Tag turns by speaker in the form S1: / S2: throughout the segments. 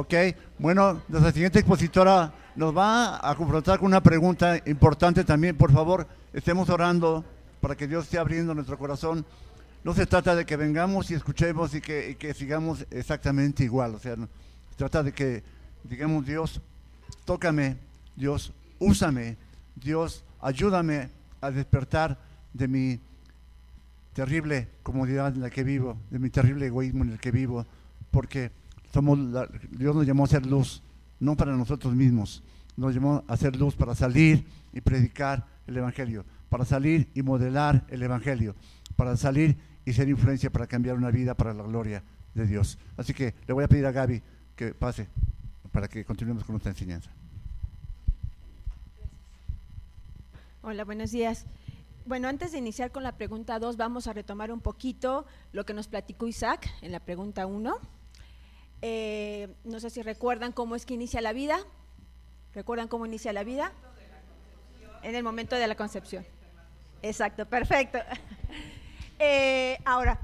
S1: Ok, bueno, nuestra siguiente expositora nos va a confrontar con una pregunta importante también. Por favor, estemos orando para que Dios esté abriendo nuestro corazón. No se trata de que vengamos y escuchemos y que, que sigamos exactamente igual. O sea, se trata de que digamos, Dios, tócame, Dios, úsame, Dios, ayúdame a despertar de mi terrible comodidad en la que vivo, de mi terrible egoísmo en el que vivo, porque Dios nos llamó a ser luz, no para nosotros mismos, nos llamó a ser luz para salir y predicar el Evangelio, para salir y modelar el Evangelio, para salir y ser influencia para cambiar una vida para la gloria de Dios. Así que le voy a pedir a Gaby que pase para que continuemos con nuestra enseñanza.
S2: Hola, buenos días. Bueno, antes de iniciar con la pregunta 2, vamos a retomar un poquito lo que nos platicó Isaac en la pregunta 1. No sé si recuerdan cómo es que inicia la vida. ¿Recuerdan cómo inicia la vida? En el momento de la concepción. Exacto, perfecto. Eh, ahora,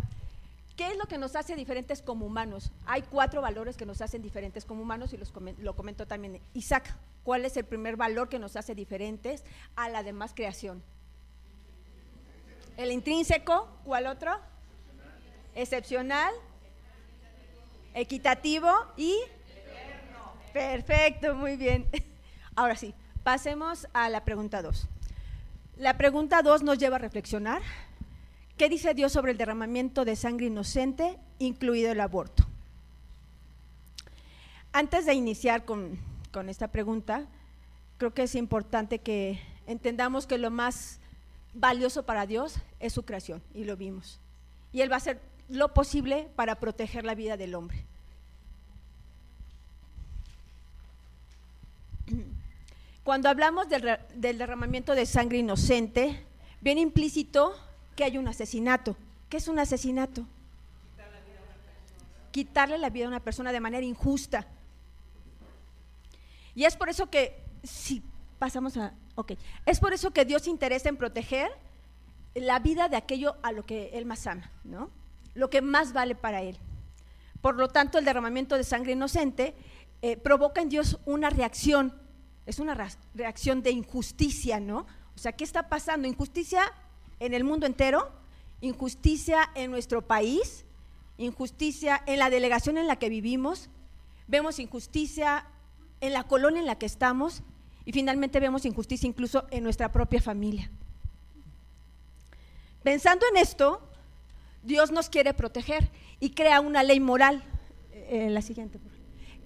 S2: ¿qué es lo que nos hace diferentes como humanos? Hay cuatro valores que nos hacen diferentes como humanos y los lo comentó también Isaac. ¿Cuál es el primer valor que nos hace diferentes a la demás creación? El intrínseco, ¿cuál otro? Excepcional, equitativo y perfecto, muy bien. Ahora sí, pasemos a la pregunta 2. La pregunta 2 nos lleva a reflexionar. ¿Qué dice Dios sobre el derramamiento de sangre inocente, incluido el aborto? Antes de iniciar con, con esta pregunta, creo que es importante que entendamos que lo más valioso para Dios es su creación, y lo vimos. Y Él va a hacer lo posible para proteger la vida del hombre. Cuando hablamos del, derramamiento de sangre inocente, viene implícito que hay un asesinato. ¿Qué es un asesinato? Quitarle la vida a una persona de manera injusta. Y es por eso que, si pasamos a, ok, es por eso que Dios se interesa en proteger la vida de aquello a lo que Él más ama, ¿no? Lo que más vale para Él. Por lo tanto, el derramamiento de sangre inocente eh, provoca en Dios una reacción, es una reacción de injusticia, ¿no? O sea, ¿qué está pasando? Injusticia en el mundo entero, injusticia en nuestro país, injusticia en la delegación en la que vivimos, vemos injusticia en la colonia en la que estamos y finalmente vemos injusticia incluso en nuestra propia familia. Pensando en esto, Dios nos quiere proteger y crea una ley moral. Eh, la siguiente.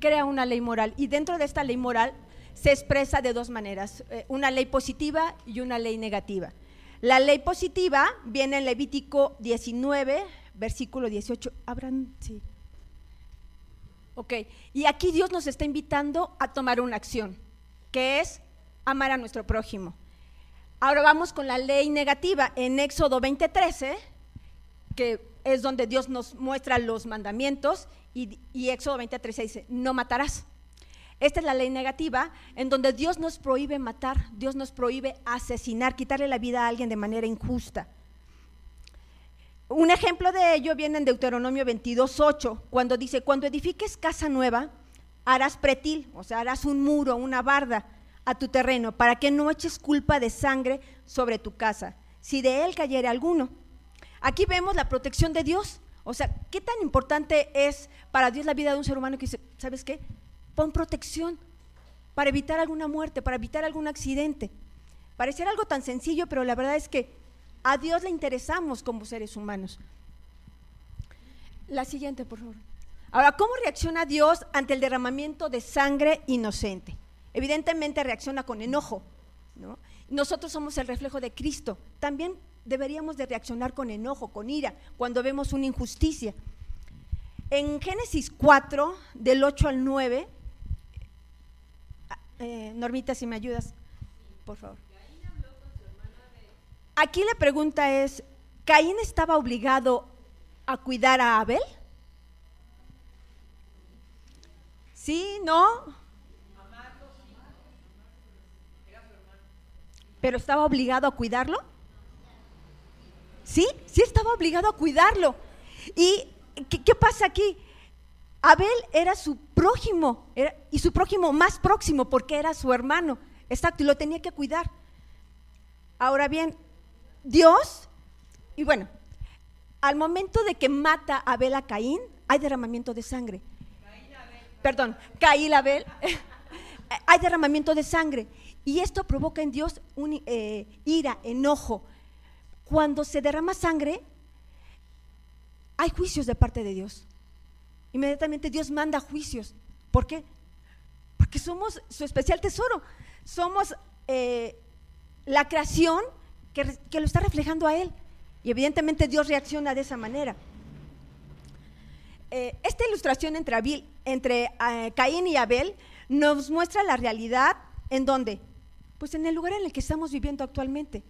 S2: Crea una ley moral y dentro de esta ley moral se expresa de dos maneras, eh, una ley positiva y una ley negativa. La ley positiva viene en Levítico 19, versículo 18. Abran, sí. Ok, y aquí Dios nos está invitando a tomar una acción, que es amar a nuestro prójimo. Ahora vamos con la ley negativa en Éxodo 20:13, que es donde Dios nos muestra los mandamientos, y, y Éxodo 20:13 dice, no matarás. Esta es la ley negativa en donde Dios nos prohíbe matar, Dios nos prohíbe asesinar, quitarle la vida a alguien de manera injusta. Un ejemplo de ello viene en Deuteronomio 22:8, cuando dice, cuando edifiques casa nueva, harás pretil, o sea, harás un muro, una barda a tu terreno, para que no eches culpa de sangre sobre tu casa, si de él cayere alguno. Aquí vemos la protección de Dios. O sea, ¿qué tan importante es para Dios la vida de un ser humano que dice, ¿sabes qué? Pon protección para evitar alguna muerte, para evitar algún accidente. Pareciera algo tan sencillo, pero la verdad es que a Dios le interesamos como seres humanos. La siguiente, por favor. Ahora, ¿cómo reacciona Dios ante el derramamiento de sangre inocente? Evidentemente reacciona con enojo, ¿no? Nosotros somos el reflejo de Cristo. También deberíamos de reaccionar con enojo, con ira, cuando vemos una injusticia. En Génesis 4, del 8 al 9, eh, Normita, si me ayudas, por favor. Aquí la pregunta es, ¿Caín estaba obligado a cuidar a Abel? ¿Sí? ¿No? ¿Pero estaba obligado a cuidarlo? Sí, sí estaba obligado a cuidarlo. ¿Y qué, pasa aquí? Abel era su prójimo, y su prójimo más próximo, porque era su hermano. Exacto, y lo tenía que cuidar. Ahora bien, Dios, y bueno, al momento de que mata a Abel a Caín, hay derramamiento de sangre. Perdón, Caín Abel, hay derramamiento de sangre. Y esto provoca en Dios un, eh, ira, enojo. Cuando se derrama sangre, hay juicios de parte de Dios. Inmediatamente Dios manda juicios. ¿Por qué? Porque somos su especial tesoro. Somos eh, la creación que, lo está reflejando a Él. Y evidentemente Dios reacciona de esa manera. Eh, esta ilustración entre, entre eh, Caín y Abel nos muestra la realidad en donde, pues en el lugar en el que estamos viviendo actualmente.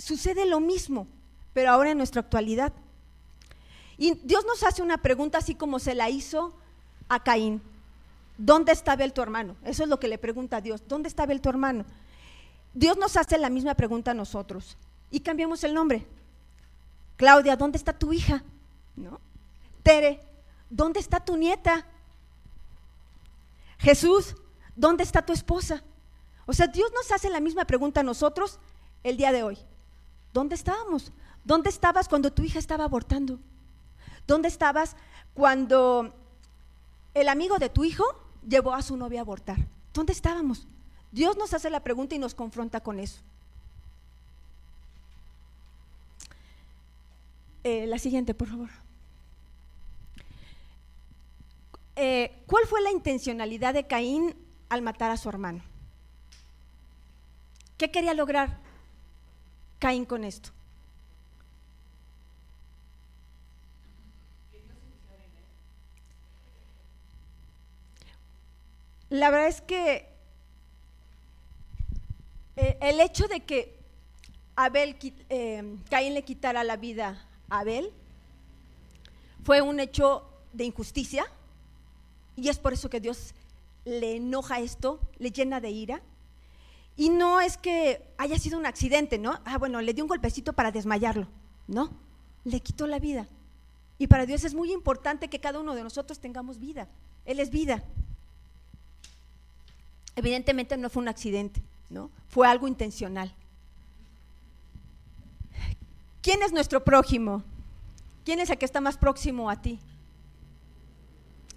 S2: Sucede lo mismo, pero ahora en nuestra actualidad. Y Dios nos hace una pregunta así como se la hizo a Caín. ¿Dónde está Abel tu hermano? Eso es lo que le pregunta a Dios. ¿Dónde está Abel tu hermano? Dios nos hace la misma pregunta a nosotros y cambiamos el nombre. Claudia, ¿dónde está tu hija? ¿No? Tere, ¿dónde está tu nieta? Jesús, ¿dónde está tu esposa? O sea, Dios nos hace la misma pregunta a nosotros el día de hoy. ¿Dónde estábamos? ¿Dónde estabas cuando tu hija estaba abortando? ¿Dónde estabas cuando el amigo de tu hijo llevó a su novia a abortar? ¿Dónde estábamos? Dios nos hace la pregunta y nos confronta con eso. Eh, la siguiente, por favor. Eh, ¿Cuál fue la intencionalidad de Caín al matar a su hermano? ¿Qué quería lograr Caín con esto? La verdad es que eh, el hecho de que Abel, Caín le quitara la vida Abel fue un hecho de injusticia y es por eso que Dios le enoja esto, le llena de ira. Y no es que haya sido un accidente, ¿no? Ah, bueno, le dio un golpecito para desmayarlo, ¿no? Le quitó la vida. Y para Dios es muy importante que cada uno de nosotros tengamos vida. Él es vida. Evidentemente no fue un accidente, ¿no? Fue algo intencional. ¿Quién es nuestro prójimo? ¿Quién es el que está más próximo a ti?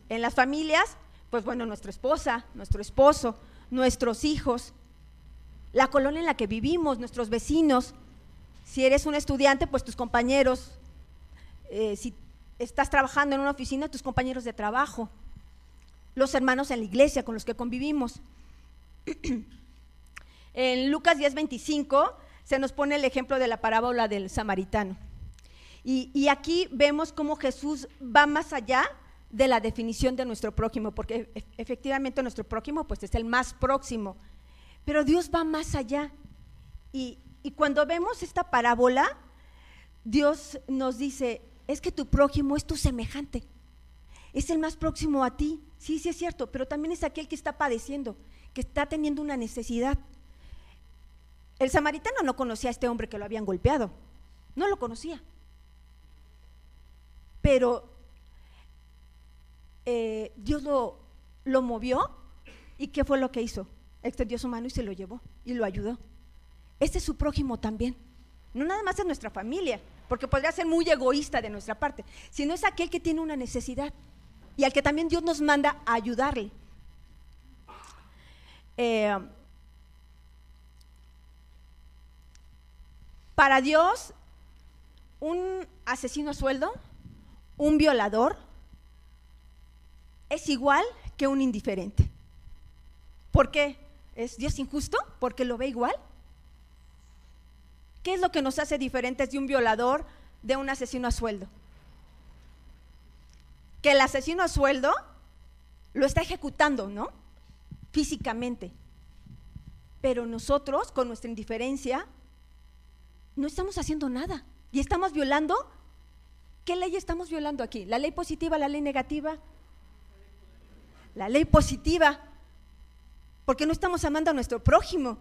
S2: En las familias, pues bueno, nuestra esposa, nuestro esposo, nuestros hijos, la colonia en la que vivimos, nuestros vecinos. Si eres un estudiante, pues tus compañeros. Eh, si estás trabajando en una oficina, tus compañeros de trabajo. Los hermanos en la iglesia con los que convivimos. en Lucas 10:25 se nos pone el ejemplo de la parábola del samaritano. Y, aquí vemos cómo Jesús va más allá de la definición de nuestro prójimo, porque e, efectivamente nuestro prójimo pues es el más próximo, pero Dios va más allá. Y, y cuando vemos esta parábola, Dios nos dice, es que tu prójimo es tu semejante, es el más próximo a ti, sí, sí es cierto, pero también es aquel que está padeciendo, que está teniendo una necesidad. El samaritano no conocía a este hombre que lo habían golpeado, no lo conocía. Pero eh, Dios lo, lo movió y ¿qué fue lo que hizo? Extendió su mano y se lo llevó y lo ayudó. Este es su prójimo también. No nada más es nuestra familia, porque podría ser muy egoísta de nuestra parte, sino es aquel que tiene una necesidad y al que también Dios nos manda a ayudarle. Eh, Para Dios, un asesino a sueldo, un violador, es igual que un indiferente. ¿Por qué? ¿Es Dios injusto? ¿Porque lo ve igual? ¿Qué es lo que nos hace diferentes de un violador, de un asesino a sueldo? Que el asesino a sueldo lo está ejecutando, ¿no? Físicamente. Pero nosotros, con nuestra indiferencia, no estamos haciendo nada y estamos violando. ¿Qué ley estamos violando aquí? ¿La ley positiva, la ley negativa? La ley positiva, porque no estamos amando a nuestro prójimo,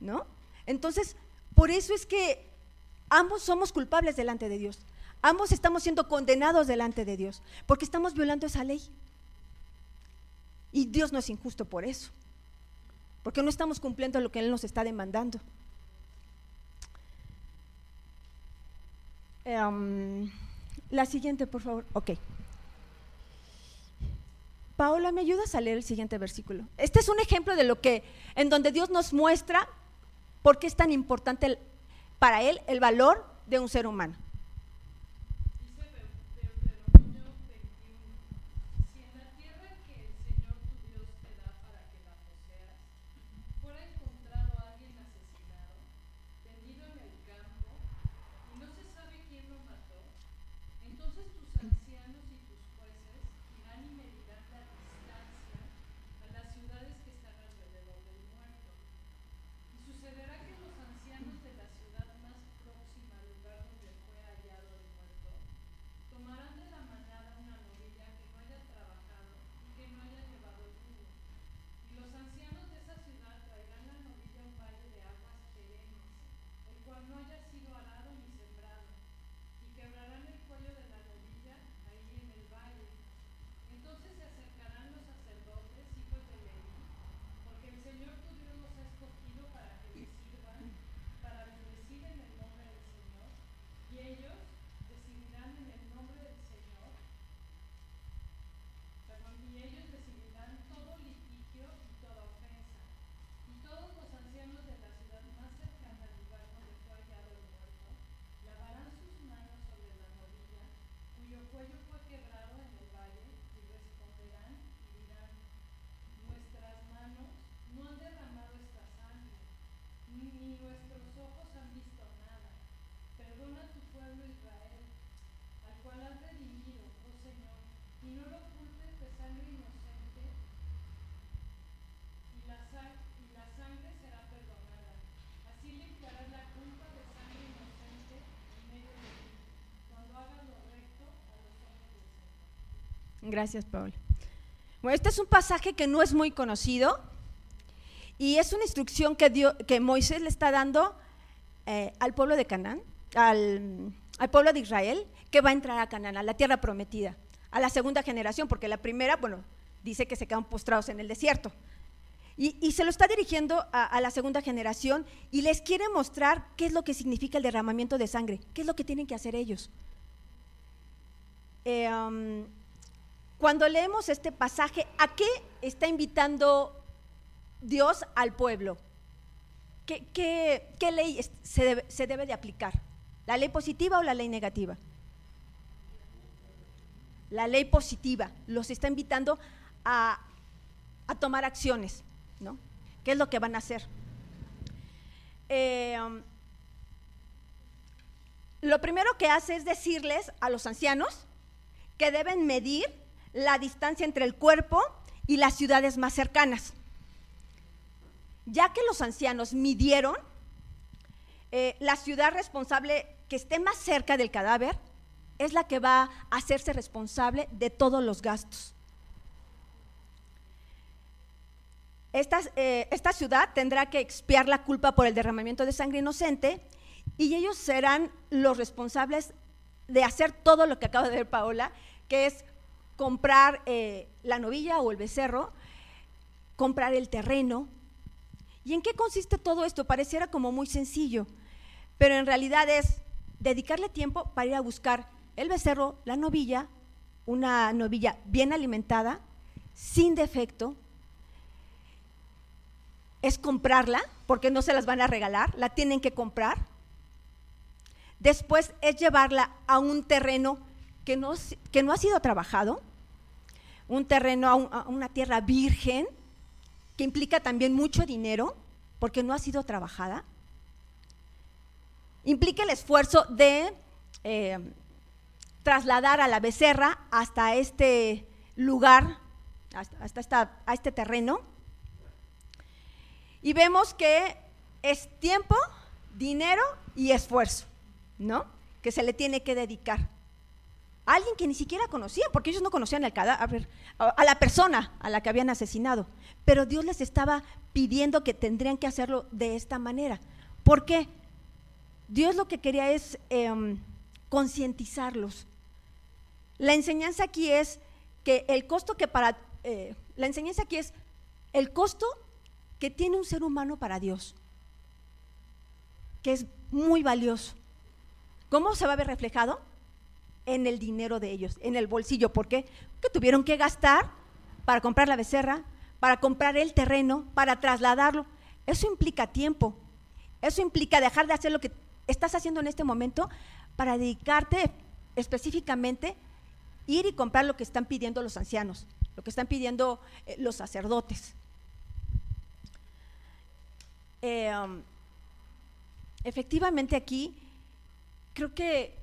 S2: ¿no? Entonces, por eso es que ambos somos culpables delante de Dios. Ambos estamos siendo condenados delante de Dios, porque estamos violando esa ley. Y Dios no es injusto por eso, porque no estamos cumpliendo lo que Él nos está demandando. Em, la siguiente, por favor. Ok. Paola, ¿me ayudas a leer el siguiente versículo? Este es un ejemplo de lo que, en donde Dios nos muestra por qué es tan importante para Él el valor de un ser humano. Gracias, Paul. Bueno, este es un pasaje que no es muy conocido y es una instrucción que, que Moisés le está dando eh, al pueblo de Canaán, al, pueblo de Israel, que va a entrar a Canaán, a la tierra prometida, a la segunda generación, porque la primera, bueno, dice que se quedan postrados en el desierto. Y, se lo está dirigiendo a, la segunda generación y les quiere mostrar qué es lo que significa el derramamiento de sangre, qué es lo que tienen que hacer ellos. Eh, um, cuando leemos este pasaje, ¿a qué está invitando Dios al pueblo? ¿Qué, ley se debe, de aplicar? ¿La ley positiva o la ley negativa? La ley positiva los está invitando a, tomar acciones, ¿no? ¿Qué es lo que van a hacer? Eh, um, lo primero que hace es decirles a los ancianos que deben medir la distancia entre el cuerpo y las ciudades más cercanas. Ya que los ancianos midieron, eh, la ciudad responsable que esté más cerca del cadáver es la que va a hacerse responsable de todos los gastos. Esta, eh, esta, ciudad tendrá que expiar la culpa por el derramamiento de sangre inocente y ellos serán los responsables de hacer todo lo que acaba de ver Paola, que es comprar eh, la novilla o el becerro, comprar el terreno. ¿Y en qué consiste todo esto? Pareciera como muy sencillo, pero en realidad es dedicarle tiempo para ir a buscar el becerro, la novilla, una novilla bien alimentada, sin defecto. Es comprarla, porque no se las van a regalar, la tienen que comprar. Después es llevarla a un terreno que no, que no ha sido trabajado, un terreno, a, una tierra virgen, que implica también mucho dinero, porque no ha sido trabajada. Implica el esfuerzo de eh, trasladar a la becerra hasta este lugar, hasta, a este terreno. Y vemos que es tiempo, dinero y esfuerzo, ¿no? Que se le tiene que dedicar alguien que ni siquiera conocían, porque ellos no conocían al cadáver, a la persona a la que habían asesinado. Pero Dios les estaba pidiendo que tendrían que hacerlo de esta manera. ¿Por qué? Dios lo que quería es em, concientizarlos. La enseñanza aquí es que el costo que para, eh, La enseñanza aquí es el costo que tiene un ser humano para Dios, que es muy valioso. ¿Cómo se va a ver reflejado? En el dinero de ellos, en el bolsillo. ¿Por qué? Que tuvieron que gastar para comprar la becerra, para comprar el terreno, para trasladarlo. Eso implica tiempo. Eso implica dejar de hacer lo que estás haciendo en este momento para dedicarte específicamente ir y comprar lo que están pidiendo los ancianos, lo que están pidiendo eh, los sacerdotes. Eh, um, efectivamente aquí creo que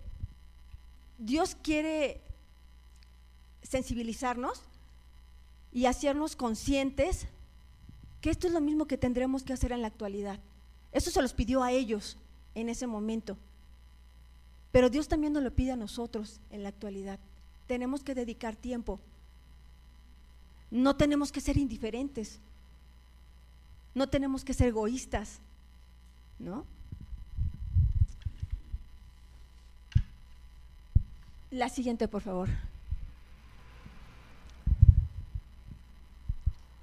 S2: Dios quiere sensibilizarnos y hacernos conscientes que esto es lo mismo que tendremos que hacer en la actualidad. Eso se los pidió a ellos en ese momento. Pero Dios también nos lo pide a nosotros en la actualidad. Tenemos que dedicar tiempo. No tenemos que ser indiferentes. No tenemos que ser egoístas. ¿No? La siguiente, por favor.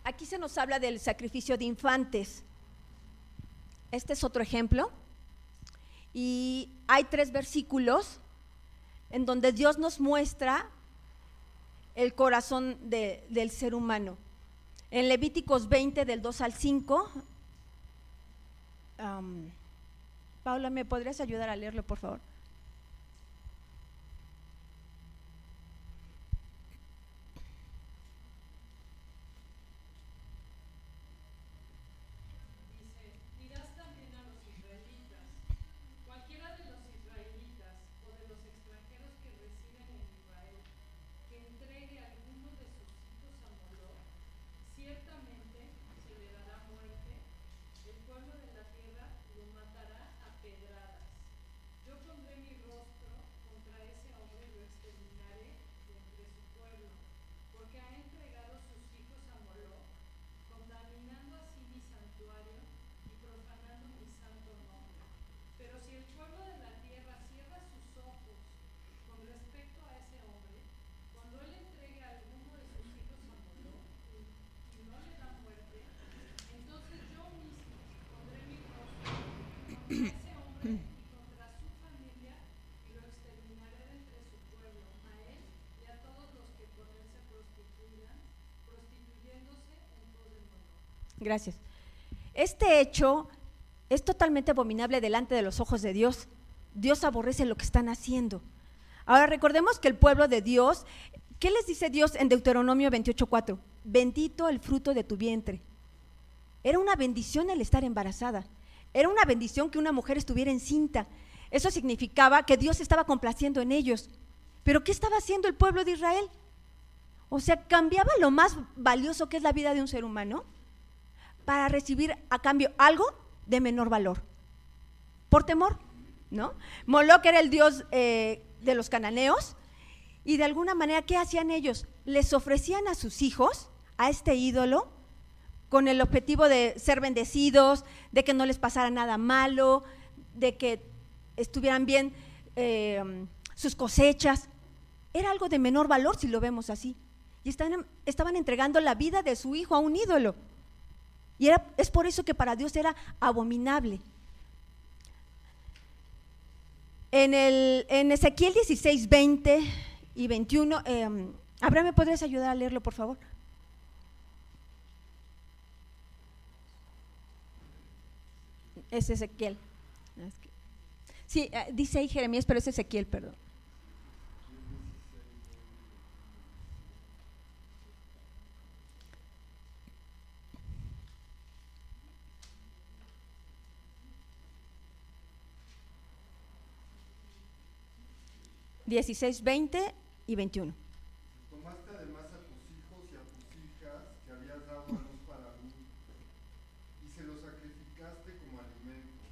S2: Aquí se nos habla del sacrificio de infantes. Este es otro ejemplo. Y hay tres versículos en donde Dios nos muestra el corazón del ser humano. En Levíticos 20, del 2 al 5. Paula, ¿me podrías ayudar a leerlo, por favor?
S3: indignaré de entre su pueblo, porque ha entregado sus hijos a Moloch, contaminando así mi santuario y profanando mi santo nombre. Pero si el pueblo de la tierra cierra sus ojos con respecto a ese hombre, cuando él entregue a alguno de sus hijos a Moloch y no le da muerte, entonces yo mismo pondré mi rostro a ese hombre.
S2: Gracias. Este hecho es totalmente abominable delante de los ojos de Dios. Dios aborrece lo que están haciendo. Ahora recordemos que el pueblo de Dios, ¿qué les dice Dios en Deuteronomio 28:4? Bendito el fruto de tu vientre. Era una bendición el estar embarazada. Era una bendición que una mujer estuviera encinta. Eso significaba que Dios estaba complaciendo en ellos. Pero ¿qué estaba haciendo el pueblo de Israel? O sea, cambiaba lo más valioso que es la vida de un ser humano para recibir a cambio algo de menor valor. Por temor, ¿no? Moloch era el dios eh, de los cananeos y de alguna manera, ¿qué hacían ellos? Les ofrecían a sus hijos, a este ídolo, con el objetivo de ser bendecidos, de que no les pasara nada malo, de que estuvieran bien eh, sus cosechas. Era algo de menor valor si lo vemos así. Y estaban entregando la vida de su hijo a un ídolo. Y es por eso que para Dios era abominable. En, el, en Ezequiel 16, 20 y 21, eh, Abraham, ¿me podrías ayudar a leerlo, por favor? Es Ezequiel. Sí, eh, dice ahí Jeremías, pero es Ezequiel, perdón. 16, 20 y 21.
S4: Tomaste además a tus hijos y a tus hijas que habías dado a luz para mí y se los sacrificaste como alimento.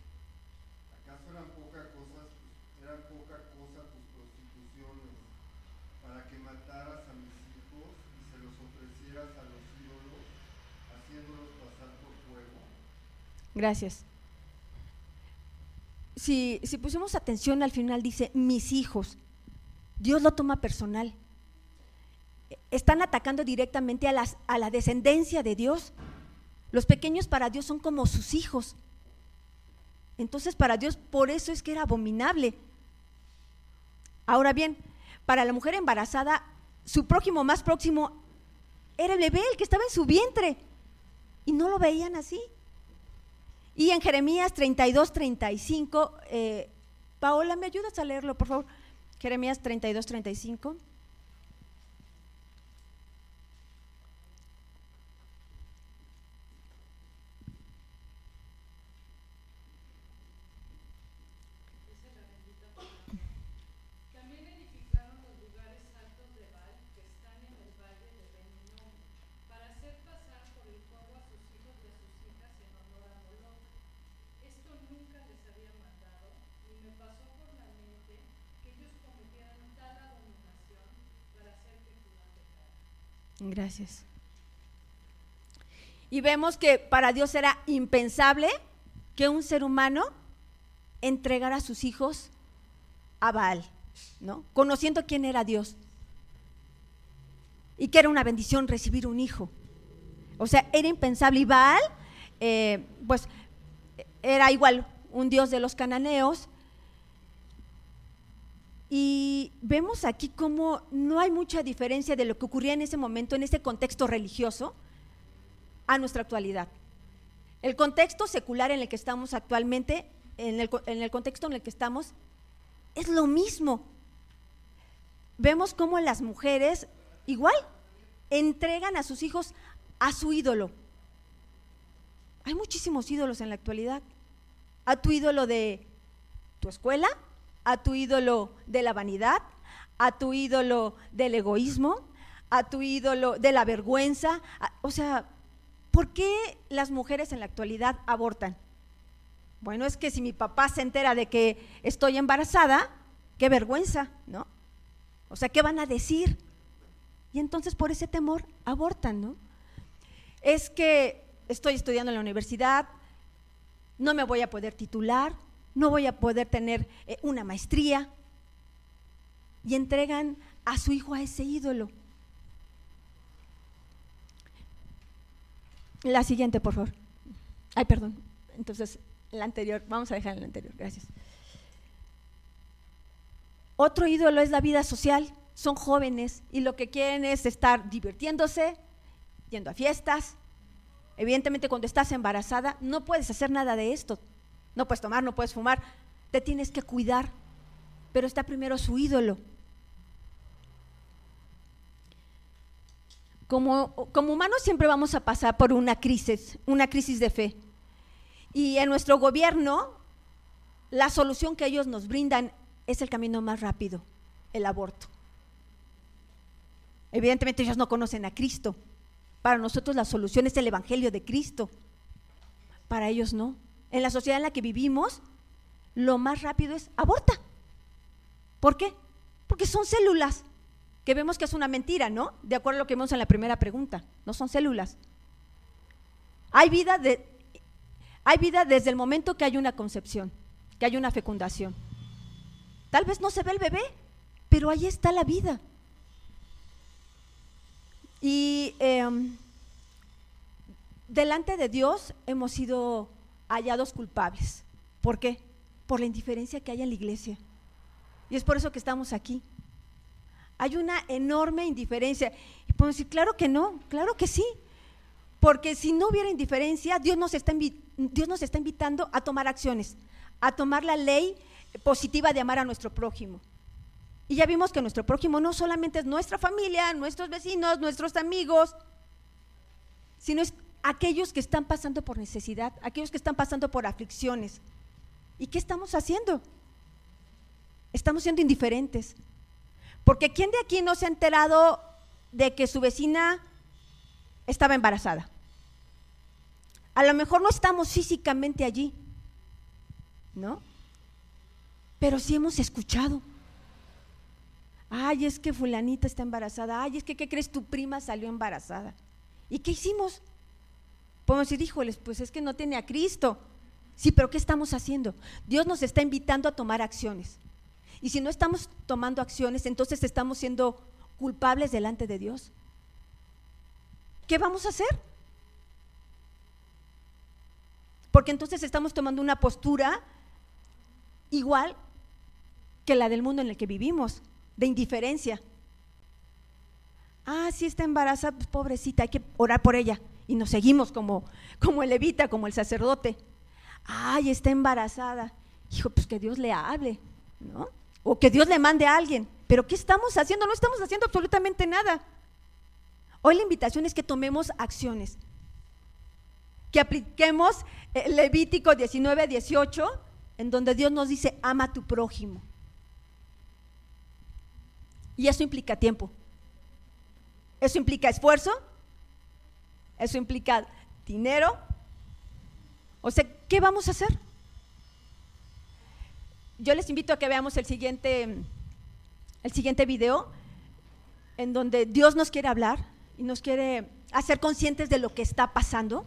S4: ¿Acaso eran poca cosa, eran poca cosa tus prostituciones para que mataras a mis hijos y se los ofrecieras a los ídolos, haciéndolos pasar por fuego?
S2: Gracias. Si, si pusimos atención al final dice mis hijos, Dios lo toma personal. están atacando directamente a, la descendencia de Dios. Los pequeños para Dios son como sus hijos. Entonces para Dios por eso es que era abominable. Ahora bien, para la mujer embarazada, su prójimo más próximo era el bebé, el que estaba en su vientre. Y no lo veían así. Y en Jeremías 32, 35, eh, Paola, ¿me ayudas a leerlo, por favor? Jeremías 32, 35. Gracias. Y vemos que para Dios era impensable que un ser humano entregara a sus hijos a Baal, ¿no? Conociendo quién era Dios. Y que era una bendición recibir un hijo. O sea, era impensable. Y Baal, eh, pues, era igual un dios de los cananeos, y vemos aquí cómo no hay mucha diferencia de lo que ocurría en ese momento, en ese contexto religioso, a nuestra actualidad. El contexto secular en el que estamos actualmente, en el, en el contexto en el que estamos, es lo mismo. Vemos cómo las mujeres, igual, entregan a sus hijos a su ídolo. Hay muchísimos ídolos en la actualidad. A tu ídolo de tu escuela, a tu ídolo de la vanidad, a tu ídolo del egoísmo, a tu ídolo de la vergüenza. o sea, ¿por qué las mujeres en la actualidad abortan? Bueno, es que si mi papá se entera de que estoy embarazada, qué vergüenza, ¿no? O sea, ¿qué van a decir? Y entonces por ese temor abortan, ¿no? Es que estoy estudiando en la universidad, no me voy a poder titular, no voy a poder tener eh, una maestría. Y entregan a su hijo a ese ídolo. La siguiente, por favor. Ay, perdón. Entonces, la anterior, vamos a dejar la anterior, gracias. Otro ídolo es la vida social. Son jóvenes y lo que quieren es estar divirtiéndose, yendo a fiestas. Evidentemente, cuando estás embarazada, no puedes hacer nada de esto. No puedes tomar, no puedes fumar, te tienes que cuidar, pero está primero su ídolo. Como, humanos siempre vamos a pasar por una crisis, una crisis de fe. Y en nuestro gobierno, la solución que ellos nos brindan es el camino más rápido, el aborto. Evidentemente ellos no conocen a Cristo. Para nosotros la solución es el Evangelio de Cristo. Para ellos no en la sociedad en la que vivimos, lo más rápido es aborta. ¿Por qué? Porque son células, que vemos que es una mentira, ¿no? De acuerdo a lo que vimos en la primera pregunta, no son células. Hay vida, de, hay vida desde el momento que hay una concepción, que hay una fecundación. Tal vez no se ve el bebé, pero ahí está la vida. Y em, delante de Dios hemos sido hallados culpables. ¿Por qué? Por la indiferencia que hay en la iglesia. Y es por eso que estamos aquí. Hay una enorme indiferencia. Y podemos decir, claro que no, claro que sí. Porque si no hubiera indiferencia, Dios nos está, Dios nos está invitando a tomar acciones, a tomar la ley positiva de amar a nuestro prójimo. Y ya vimos que nuestro prójimo no solamente es nuestra familia, nuestros vecinos, nuestros amigos, sino es aquellos que están pasando por necesidad, aquellos que están pasando por aflicciones. ¿Y qué estamos haciendo? Estamos siendo indiferentes. Porque ¿quién de aquí no se ha enterado de que su vecina estaba embarazada? A lo mejor no estamos físicamente allí, ¿no? Pero sí hemos escuchado. Ay, es que fulanita está embarazada. Ay, es que, ¿qué crees? Tu prima salió embarazada. ¿Y qué hicimos? Podemos decir, híjoles, pues es que no tiene a Cristo. Sí, pero ¿qué estamos haciendo? Dios nos está invitando a tomar acciones. Y si no estamos tomando acciones, entonces estamos siendo culpables delante de Dios? ¿Qué vamos a hacer? Porque entonces estamos tomando una postura igual que la del mundo en el que vivimos, de indiferencia. Ah, sí está embarazada, pues pobrecita, hay que orar por ella. Y nos seguimos como, como el levita, como el sacerdote. Ay, está embarazada. Hijo, pues que Dios le hable, ¿no? O que Dios le mande a alguien. Pero ¿qué estamos haciendo? No estamos haciendo absolutamente nada. Hoy la invitación es que tomemos acciones, que apliquemos el Levítico 19, 18, en donde Dios nos dice, ama a tu prójimo. Y eso implica tiempo. Eso implica esfuerzo. Eso implica dinero. O sea, ¿qué vamos a hacer? Yo les invito a que veamos el siguiente, el siguiente video, en donde Dios nos quiere hablar y nos quiere hacer conscientes de lo que está pasando.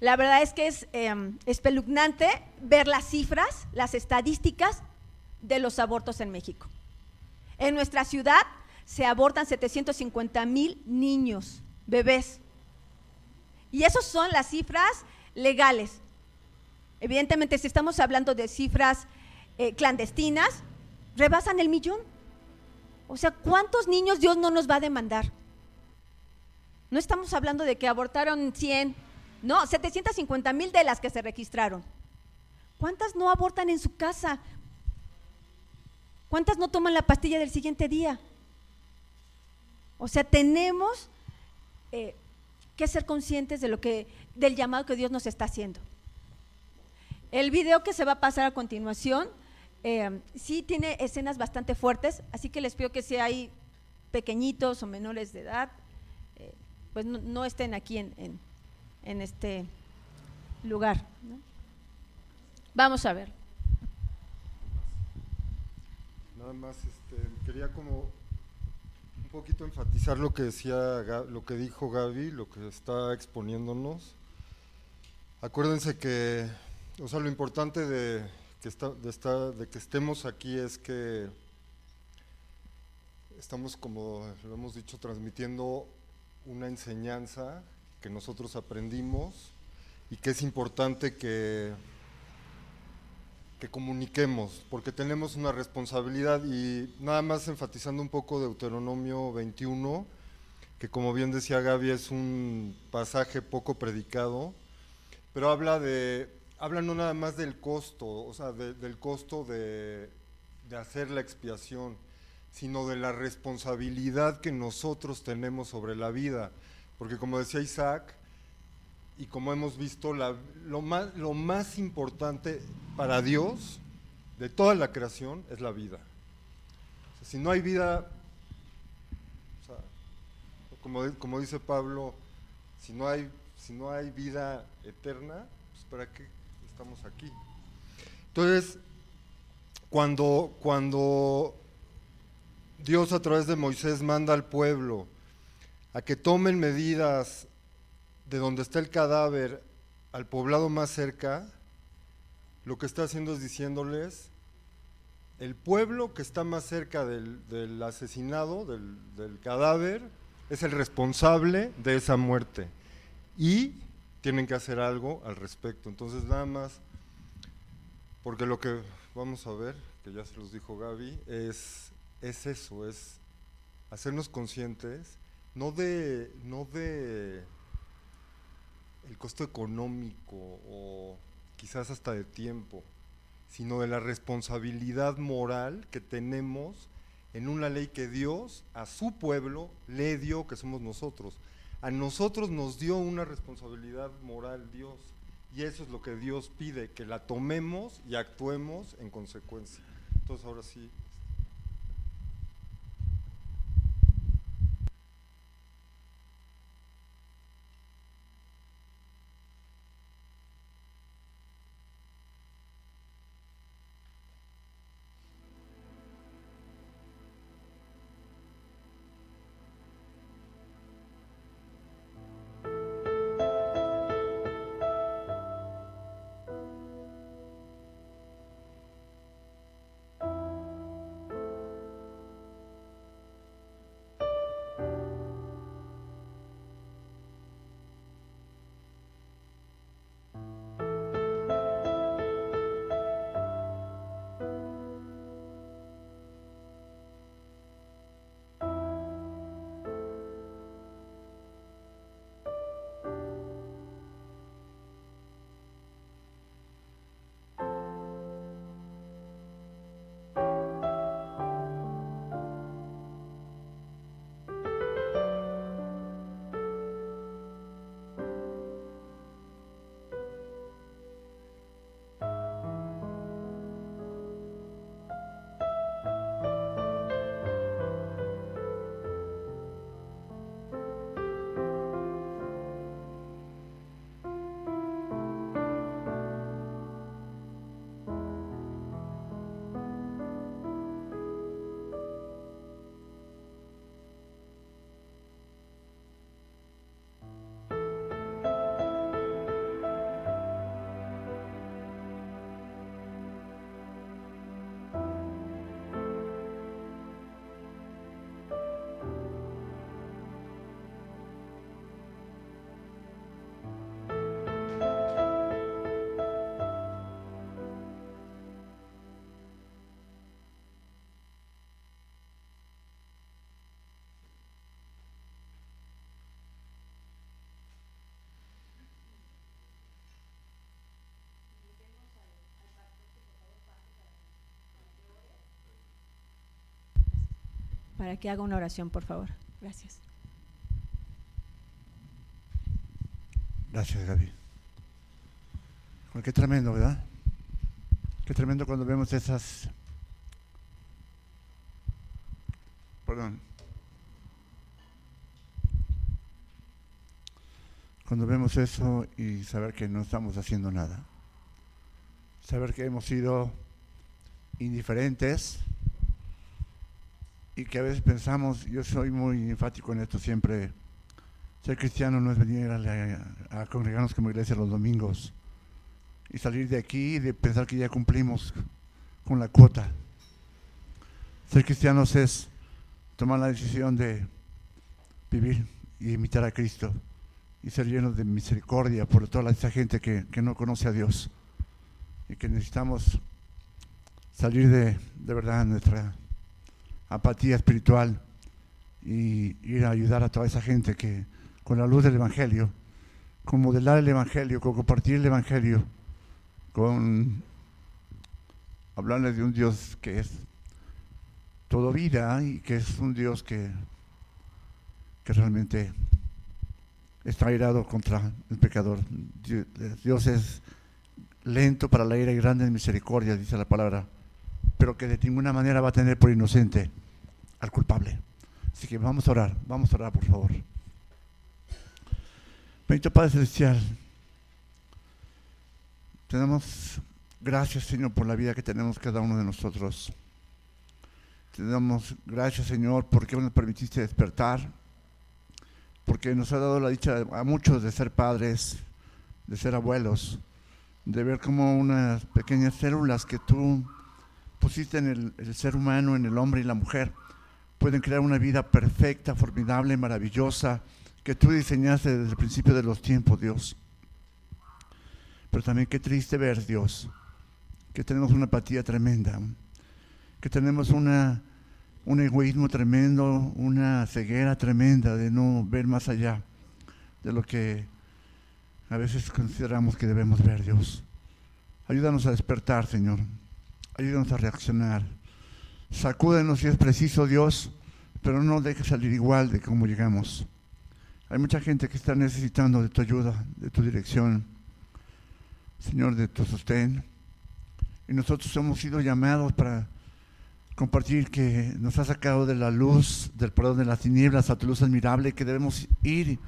S2: La verdad es que es em, espeluznante ver las cifras, las estadísticas de los abortos en México. En nuestra ciudad se abortan 750 mil niños, bebés. Y esas son las cifras legales. Evidentemente, si estamos hablando de cifras eh, clandestinas, rebasan el millón. O sea, ¿cuántos niños Dios no nos va a demandar? No estamos hablando de que abortaron 100, no, 750 mil de las que se registraron. ¿Cuántas no abortan en su casa? ¿Cuántas no toman la pastilla del siguiente día? O sea, tenemos eh, que ser conscientes de lo que, del llamado que Dios nos está haciendo. El video que se va a pasar a continuación eh, sí tiene escenas bastante fuertes, así que les pido que si hay pequeñitos o menores de edad, eh, pues no, estén aquí en, este lugar. Vamos a ver.
S4: Nada más este, quería como un poquito enfatizar lo que decía, lo que dijo Gaby, lo que está exponiéndonos. Acuérdense que, o sea, lo importante de que, está, de, que estemos aquí es que estamos, como lo hemos dicho, transmitiendo una enseñanza que nosotros aprendimos y que es importante que que comuniquemos, porque tenemos una responsabilidad y nada más enfatizando un poco de Deuteronomio 21, que como bien decía Gaby es un pasaje poco predicado, pero habla de habla no nada más del costo, o sea, del costo de, de hacer la expiación, sino de la responsabilidad que nosotros tenemos sobre la vida, porque como decía Isaac, y como hemos visto, lo, más, lo más importante para Dios de toda la creación es la vida. si no hay vida, como, como, dice Pablo, si no hay, si no hay vida eterna, pues ¿para qué estamos aquí? Entonces, cuando, cuando Dios a través de Moisés manda al pueblo a que tomen medidas de donde está el cadáver al poblado más cerca, lo que está haciendo es diciéndoles, el pueblo que está más cerca del, asesinado, del, del, cadáver, es el responsable de esa muerte. Y tienen que hacer algo al respecto. Entonces nada más, porque lo que vamos a ver, que ya se los dijo Gaby, es, es eso, es hacernos conscientes, no de, no de el costo económico o quizás hasta de tiempo, sino de la responsabilidad moral que tenemos en una ley que Dios a su pueblo le dio, que somos nosotros. A nosotros nos dio una responsabilidad moral Dios, y eso es lo que Dios pide, que la tomemos y actuemos en consecuencia. Entonces ahora sí,
S2: para que haga una oración, por favor. Gracias.
S1: Gracias, Gaby. Qué tremendo, ¿verdad? Qué tremendo cuando vemos esas... Perdón. Cuando vemos eso y saber que no estamos haciendo nada. Saber que hemos sido indiferentes y que a veces pensamos, yo soy muy enfático en esto siempre, ser cristiano no es venir a, congregarnos como iglesia los domingos y salir de aquí y de pensar que ya cumplimos con la cuota. Ser cristianos es tomar la decisión de vivir y imitar a Cristo y ser llenos de misericordia por toda esa gente que, que no conoce a Dios y que necesitamos salir de, de verdad nuestra apatía espiritual y ir a ayudar a toda esa gente que con la luz del Evangelio, con modelar el Evangelio, con compartir el Evangelio, con hablarles de un Dios que es todo vida y que es un Dios que, que realmente está airado contra el pecador. Dios es lento para la ira y grande en misericordia, dice la palabra, pero que de ninguna manera va a tener por inocente al culpable. Así que vamos a orar, vamos a orar por favor. Bendito Padre Celestial, tenemos gracias Señor por la vida que tenemos cada uno de nosotros. Te damos gracias Señor porque nos permitiste despertar, porque nos ha dado la dicha a muchos de ser padres, de ser abuelos, de ver como unas pequeñas células que tú pusiste en el, ser humano, en el hombre y la mujer, pueden crear una vida perfecta, formidable, maravillosa, que tú diseñaste desde el principio de los tiempos, Dios. Pero también qué triste ver, Dios, que tenemos una apatía tremenda, que tenemos una, un egoísmo tremendo, una ceguera tremenda de no ver más allá de lo que a veces consideramos que debemos ver, Dios. Ayúdanos a despertar, Señor. Ayúdanos a reaccionar. Sacúdenos si es preciso, Dios, pero no deje salir igual de cómo llegamos. Hay mucha gente que está necesitando de tu ayuda, de tu dirección, Señor, de tu sostén. Y nosotros hemos sido llamados para compartir que nos ha sacado de la luz, del perdón de las tinieblas a tu luz admirable, que debemos ir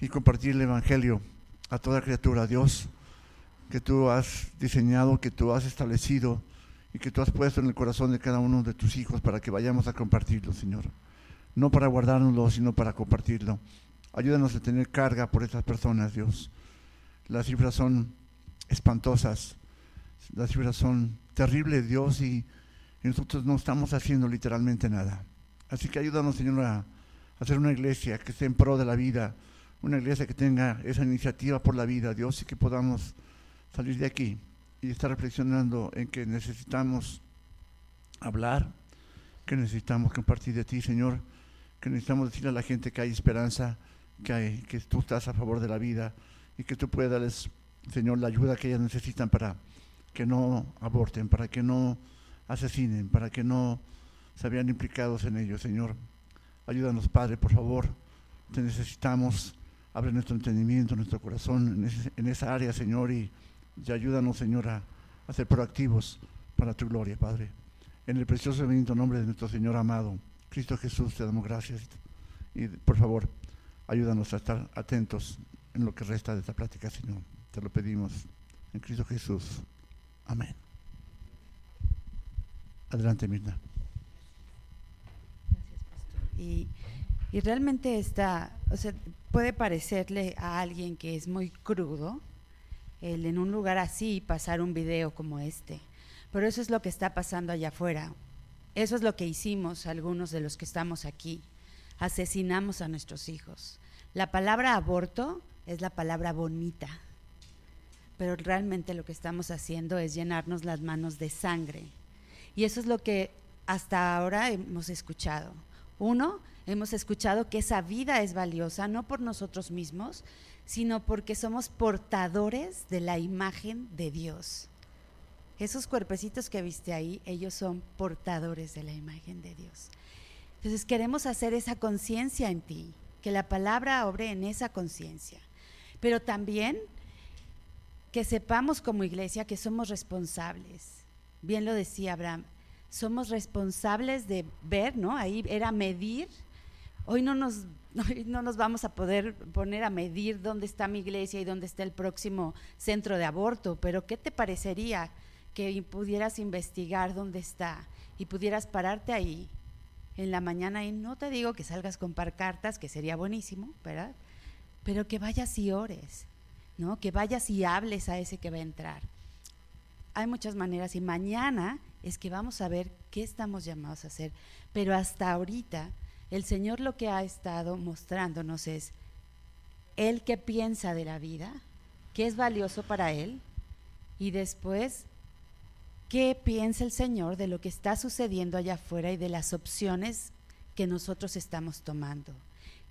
S1: y compartir el Evangelio a toda criatura, Dios, que tú has diseñado, que tú has establecido y que tú has puesto en el corazón de cada uno de tus hijos para que vayamos a compartirlo, Señor. No para guardárnoslo, sino para compartirlo. Ayúdanos a tener carga por estas personas, Dios. Las cifras son espantosas, las cifras son terribles, Dios, y, nosotros no estamos haciendo literalmente nada. Así que ayúdanos, Señor, a hacer una iglesia que esté en pro de la vida, una iglesia que tenga esa iniciativa por la vida, Dios, y que podamos salir de aquí y estar reflexionando en que necesitamos hablar, que necesitamos compartir de ti, Señor, que necesitamos decirle a la gente que hay esperanza, que, hay, que tú estás a favor de la vida y que tú puedes darles, Señor, la ayuda que ellas necesitan para que no aborten, para que no asesinen, para que no se vean implicados en ello, Señor. Ayúdanos, Padre, por favor. Te necesitamos. Abre nuestro entendimiento, nuestro corazón en, esa área, Señor, y, y ayúdanos, Señor, a, ser proactivos para tu gloria, Padre. En el precioso y bendito nombre de nuestro Señor amado, Cristo Jesús, te damos gracias. Y por favor, Ayúdanos a estar atentos en lo que resta de esta plática, Señor. Te lo pedimos en Cristo Jesús. Amén. Adelante, Mirna.
S5: Gracias, pastor. Y, y realmente está, o sea, puede parecerle a alguien que es muy crudo el en un lugar así pasar un video como este. Pero eso es lo que está pasando allá afuera. Eso es lo que hicimos algunos de los que estamos aquí. Asesinamos a nuestros hijos. La palabra aborto es la palabra bonita, pero realmente lo que estamos haciendo es llenarnos las manos de sangre. Y eso es lo que hasta ahora hemos escuchado. Uno, hemos escuchado que esa vida es valiosa, no por nosotros mismos, sino porque somos portadores de la imagen de Dios. Esos cuerpecitos que viste ahí, ellos son portadores de la imagen de Dios. Entonces queremos hacer esa conciencia en ti, que la palabra obre en esa conciencia. Pero también que sepamos como iglesia que somos responsables. Bien lo decía Abraham, somos responsables de ver, ¿no? Ahí era medir. Hoy no nos, no nos vamos a poder poner a medir dónde está mi iglesia y dónde está el próximo centro de aborto, pero ¿qué te parecería que pudieras investigar dónde está y pudieras pararte ahí en la mañana y no te digo que salgas con par cartas, que sería buenísimo, ¿verdad? Pero que vayas y ores, ¿no? Que vayas y hables a ese que va a entrar. Hay muchas maneras y mañana es que vamos a ver qué estamos llamados a hacer. Pero hasta ahorita el Señor lo que ha estado mostrándonos es Él que piensa de la vida, qué es valioso para Él, y después qué piensa el Señor de lo que está sucediendo allá afuera y de las opciones que nosotros estamos tomando.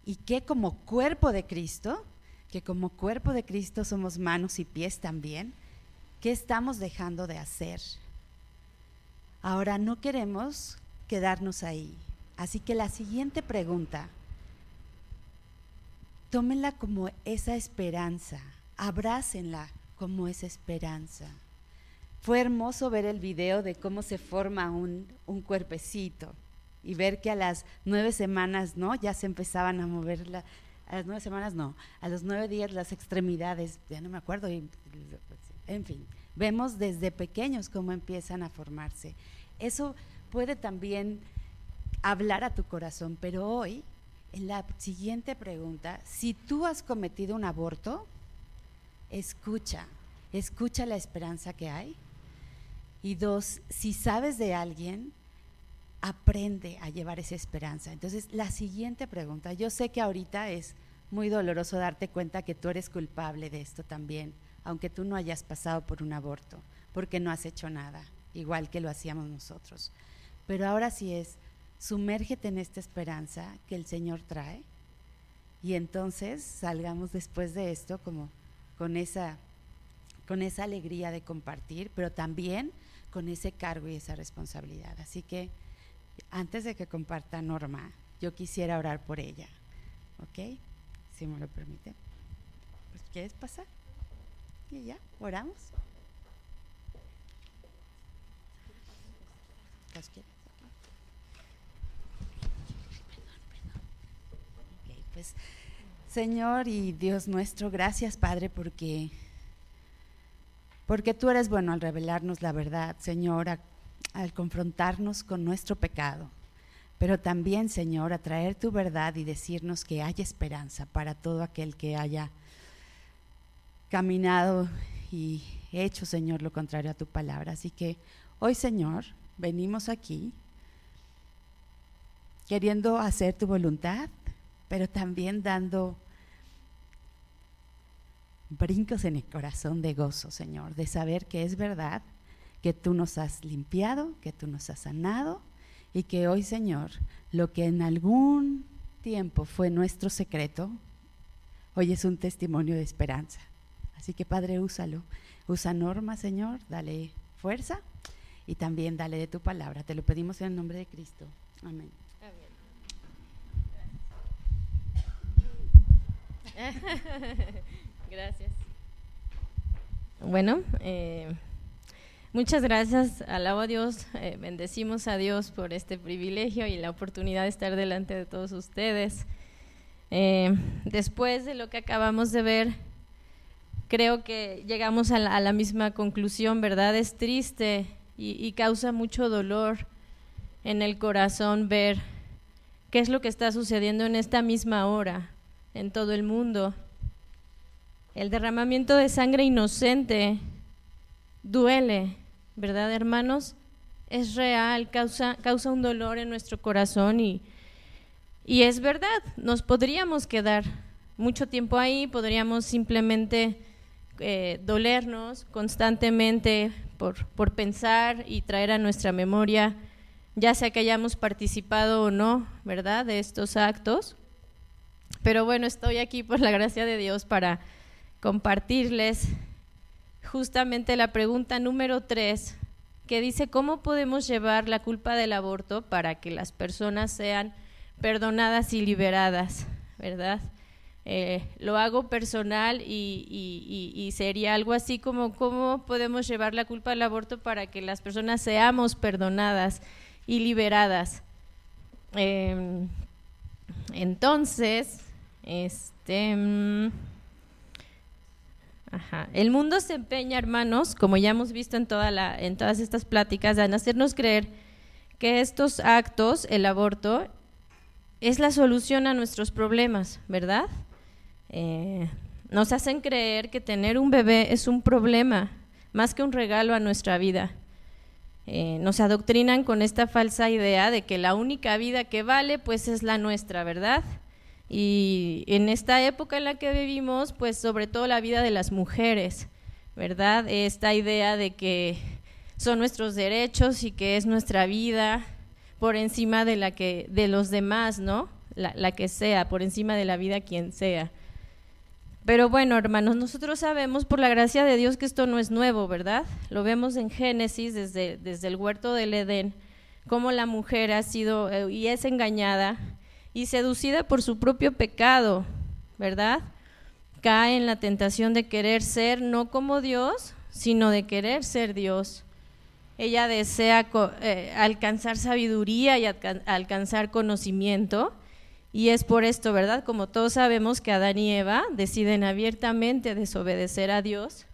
S5: Y que como cuerpo de Cristo, que como cuerpo de Cristo somos manos y pies también, ¿qué estamos dejando de hacer? Ahora no queremos quedarnos ahí. Así que la siguiente pregunta, tómenla como esa esperanza, abrácenla como esa esperanza. Fue hermoso ver el video de cómo se forma un, un cuerpecito y ver que a las nueve semanas, ¿no? Ya se empezaban a mover, la, a las nueve semanas no, a los nueve días las extremidades, ya no me acuerdo, en fin, Vemos desde pequeños cómo empiezan a formarse. Eso puede también hablar a tu corazón, pero hoy, en la siguiente pregunta, si tú has cometido un aborto, escucha, escucha la esperanza que hay. Y dos, si sabes de alguien, aprende a llevar esa esperanza. Entonces, la siguiente pregunta, yo sé que ahorita es muy doloroso darte cuenta que tú eres culpable de esto también aunque tú no hayas pasado por un aborto, porque no has hecho nada, igual que lo hacíamos nosotros. Pero ahora sí es, sumérgete en esta esperanza que el Señor trae y entonces salgamos después de esto como con esa, con esa alegría de compartir, pero también con ese cargo y esa responsabilidad. Así que antes de que comparta Norma, yo quisiera orar por ella, ¿ok? Si me lo permite. Pues, ¿Quieres pasar? Y ya, oramos. Pues, Señor y Dios nuestro, gracias Padre porque porque tú eres bueno al revelarnos la verdad, Señor, al confrontarnos con nuestro pecado, pero también, Señor, a traer tu verdad y decirnos que hay esperanza para todo aquel que haya caminado y hecho, Señor, lo contrario a tu palabra. Así que hoy, Señor, venimos aquí queriendo hacer tu voluntad, pero también dando brincos en el corazón de gozo, Señor, de saber que es verdad, que tú nos has limpiado, que tú nos has sanado y que hoy, Señor, lo que en algún tiempo fue nuestro secreto, hoy es un testimonio de esperanza. Así que Padre, úsalo. Usa norma, Señor, dale fuerza y también dale de tu palabra. Te lo pedimos en el nombre de Cristo. Amén.
S6: Gracias. Bueno, eh, muchas gracias. Alabo a Dios, eh, bendecimos a Dios por este privilegio y la oportunidad de estar delante de todos ustedes. Eh, después de lo que acabamos de ver, creo que llegamos a la, misma conclusión, ¿verdad? Es triste y, causa mucho dolor en el corazón ver qué es lo que está sucediendo en esta misma hora en todo el mundo. El derramamiento de sangre inocente duele, ¿verdad, hermanos? Es real, causa, causa un dolor en nuestro corazón y, y es verdad, nos podríamos quedar mucho tiempo ahí, podríamos simplemente eh, dolernos constantemente por, por pensar y traer a nuestra memoria, ya sea que hayamos participado o no, ¿verdad?, de estos actos. Pero bueno, estoy aquí por la gracia de Dios para compartirles justamente la pregunta número tres, que dice cómo podemos llevar la culpa del aborto para que las personas sean perdonadas y liberadas, ¿verdad? Eh, lo hago personal y, sería algo así como cómo podemos llevar la culpa del aborto para que las personas seamos perdonadas y liberadas. Em, entonces, este... Mm, el mundo se empeña, hermanos, como ya hemos visto en, en todas estas pláticas, en hacernos creer que estos actos, el aborto, es la solución a nuestros problemas, ¿verdad? Eh, nos hacen creer que tener un bebé es un problema, más que un regalo a nuestra vida. Eh, nos adoctrinan con esta falsa idea de que la única vida que vale, pues es la nuestra, ¿verdad? Y en esta época en la que vivimos, pues sobre todo la vida de las mujeres, ¿verdad? Esta idea de que son nuestros derechos y que es nuestra vida por encima de la que de los demás, ¿no? La, la que sea, por encima de la vida quien sea. Pero bueno, hermanos, nosotros sabemos por la gracia de Dios que esto no es nuevo, ¿verdad? Lo vemos en Génesis desde, desde el huerto del Edén, cómo la mujer ha sido eh, y es engañada y seducida por su propio pecado, ¿verdad? Cae en la tentación de querer ser no como Dios, sino de querer ser Dios. Ella desea eh, alcanzar sabiduría y alcanzar conocimiento. Y es por esto, ¿verdad? Como todos sabemos que Adán y Eva deciden abiertamente desobedecer a Dios.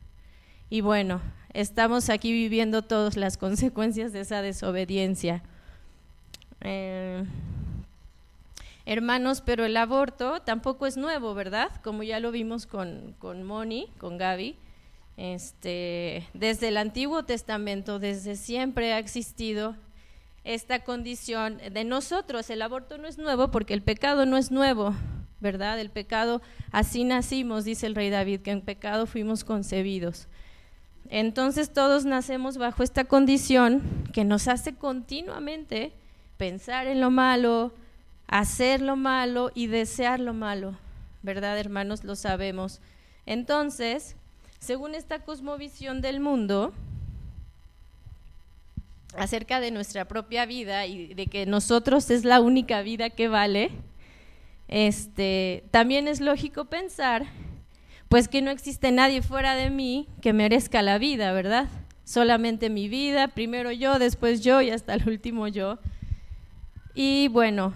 S6: Y bueno, estamos aquí viviendo todas las consecuencias de esa desobediencia. Eh, hermanos, pero el aborto tampoco es nuevo, ¿verdad? Como ya lo vimos con, con Moni, con Gaby. Este, desde el Antiguo Testamento, desde siempre ha existido esta condición de nosotros. El aborto no es nuevo porque el pecado no es nuevo, ¿verdad? El pecado, así nacimos, dice el rey David, que en pecado fuimos concebidos. Entonces todos nacemos bajo esta condición que nos hace continuamente pensar en lo malo, hacer lo malo y desear lo malo, ¿verdad, hermanos? Lo sabemos. Entonces, según esta cosmovisión del mundo, acerca de nuestra propia vida y de que nosotros es la única vida que vale, este, también es lógico pensar, pues que no existe nadie fuera de mí que merezca la vida, ¿verdad? Solamente mi vida, primero yo, después yo y hasta el último yo. Y bueno,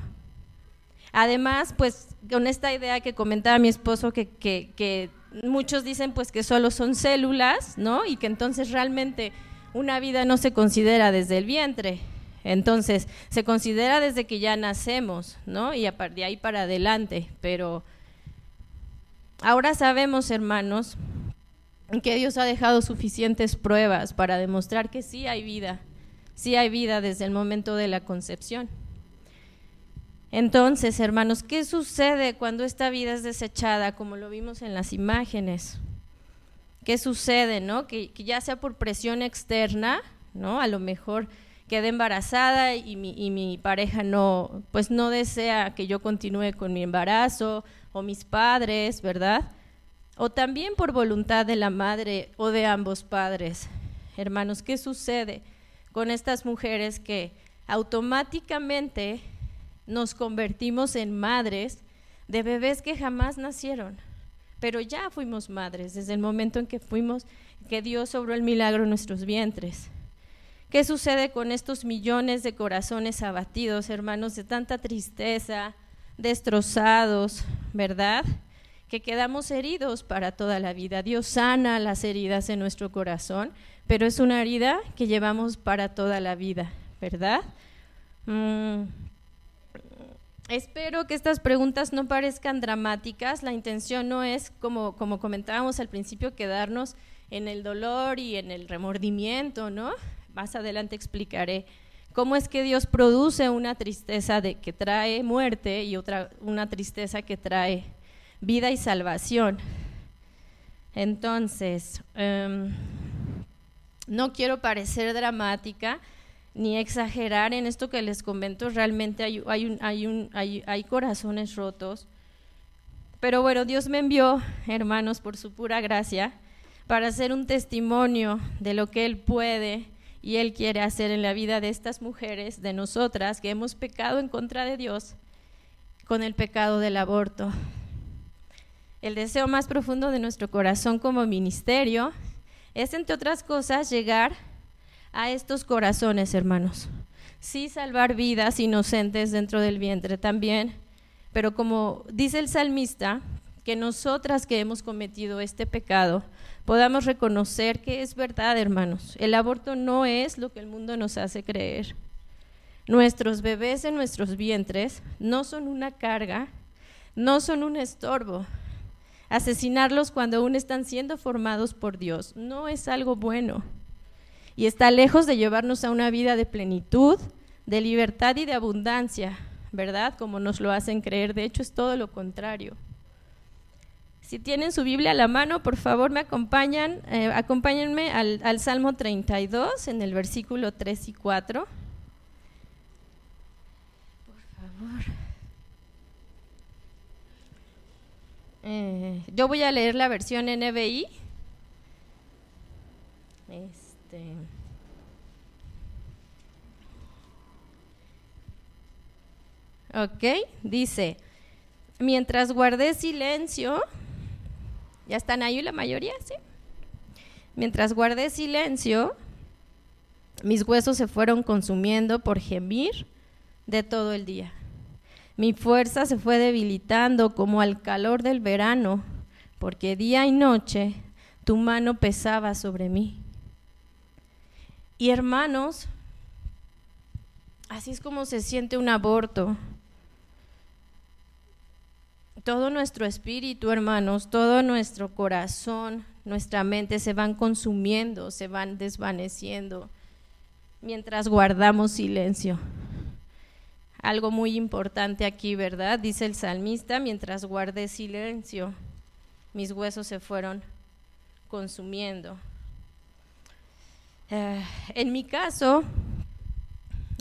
S6: Además, pues con esta idea que comentaba mi esposo, que, que, muchos dicen pues que solo son células, ¿no? Y que entonces realmente una vida no se considera desde el vientre. Entonces, se considera desde que ya nacemos, ¿no? Y de ahí para adelante. Pero ahora sabemos, hermanos, que Dios ha dejado suficientes pruebas para demostrar que sí hay vida, sí hay vida desde el momento de la concepción. Entonces, hermanos, ¿qué sucede cuando esta vida es desechada, como lo vimos en las imágenes? ¿Qué sucede, no? Que, ya sea por presión externa, ¿no? A lo mejor quedé embarazada y mi, y mi, pareja no, pues no desea que yo continúe con mi embarazo, o mis padres, ¿verdad? O también por voluntad de la madre o de ambos padres. Hermanos, ¿qué sucede con estas mujeres que automáticamente nos convertimos en madres de bebés que jamás nacieron, pero ya fuimos madres desde el momento en que fuimos, que Dios sobró el milagro en nuestros vientres. ¿Qué sucede con estos millones de corazones abatidos, hermanos, de tanta tristeza, destrozados, verdad? Que quedamos heridos para toda la vida. Dios sana las heridas en nuestro corazón, pero es una herida que llevamos para toda la vida, ¿verdad? Mm, Espero que estas preguntas no parezcan dramáticas. La intención no es, como, como comentábamos al principio, quedarnos en el dolor y en el remordimiento, ¿no? Más adelante explicaré cómo es que Dios produce una tristeza de, que trae muerte y otra una tristeza que trae vida y salvación. Entonces, em, no quiero parecer dramática, ni exagerar en esto que les comento, realmente hay, hay, hay, corazones rotos. Pero bueno, Dios me envió, hermanos, por su pura gracia, para hacer un testimonio de lo que Él puede y Él quiere hacer en la vida de estas mujeres, de nosotras, que hemos pecado en contra de Dios con el pecado del aborto. El deseo más profundo de nuestro corazón como ministerio es, entre otras cosas, llegar a estos corazones, hermanos. Sí, salvar vidas inocentes dentro del vientre también, pero como dice el salmista, que nosotras que hemos cometido este pecado podamos reconocer que es verdad, hermanos. El aborto no es lo que el mundo nos hace creer. Nuestros bebés en nuestros vientres no son una carga, no son un estorbo. Asesinarlos cuando aún están siendo formados por Dios no es algo bueno. Y está lejos de llevarnos a una vida de plenitud, de libertad y de abundancia, ¿verdad? Como nos lo hacen creer. De hecho, es todo lo contrario. Si tienen su Biblia a la mano, por favor me acompañan, eh, acompáñenme al, al, Salmo 32 en el versículo 3 y 4. Por favor. Eh, yo voy a leer la versión NBI. Este. Ok, dice, mientras guardé silencio, ¿Ya están ahí la mayoría? Sí. Mientras guardé silencio, mis huesos se fueron consumiendo por gemir de todo el día. Mi fuerza se fue debilitando como al calor del verano, porque día y noche tu mano pesaba sobre mí. Y hermanos, así es como se siente un aborto todo nuestro espíritu, hermanos, todo nuestro corazón, nuestra mente se van consumiendo, se van desvaneciendo mientras guardamos silencio. Algo muy importante aquí, ¿verdad? Dice el salmista, mientras guardé silencio, mis huesos se fueron consumiendo. Eh, en mi caso,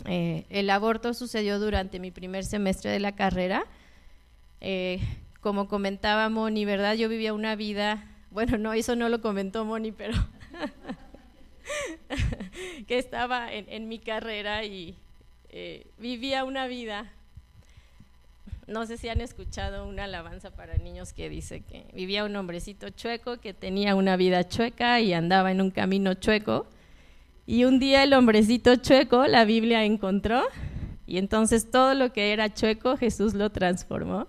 S6: eh, el aborto sucedió durante mi primer semestre de la carrera eh, como comentaba Moni, ¿verdad? Yo vivía una vida, bueno, no, eso no lo comentó Moni, pero que estaba en, mi carrera y vivía una vida. No sé si han escuchado una alabanza para niños que dice que vivía un hombrecito chueco que tenía una vida chueca y andaba en un camino chueco. Y un día el hombrecito chueco, la Biblia encontró, y entonces todo lo que era chueco Jesús lo transformó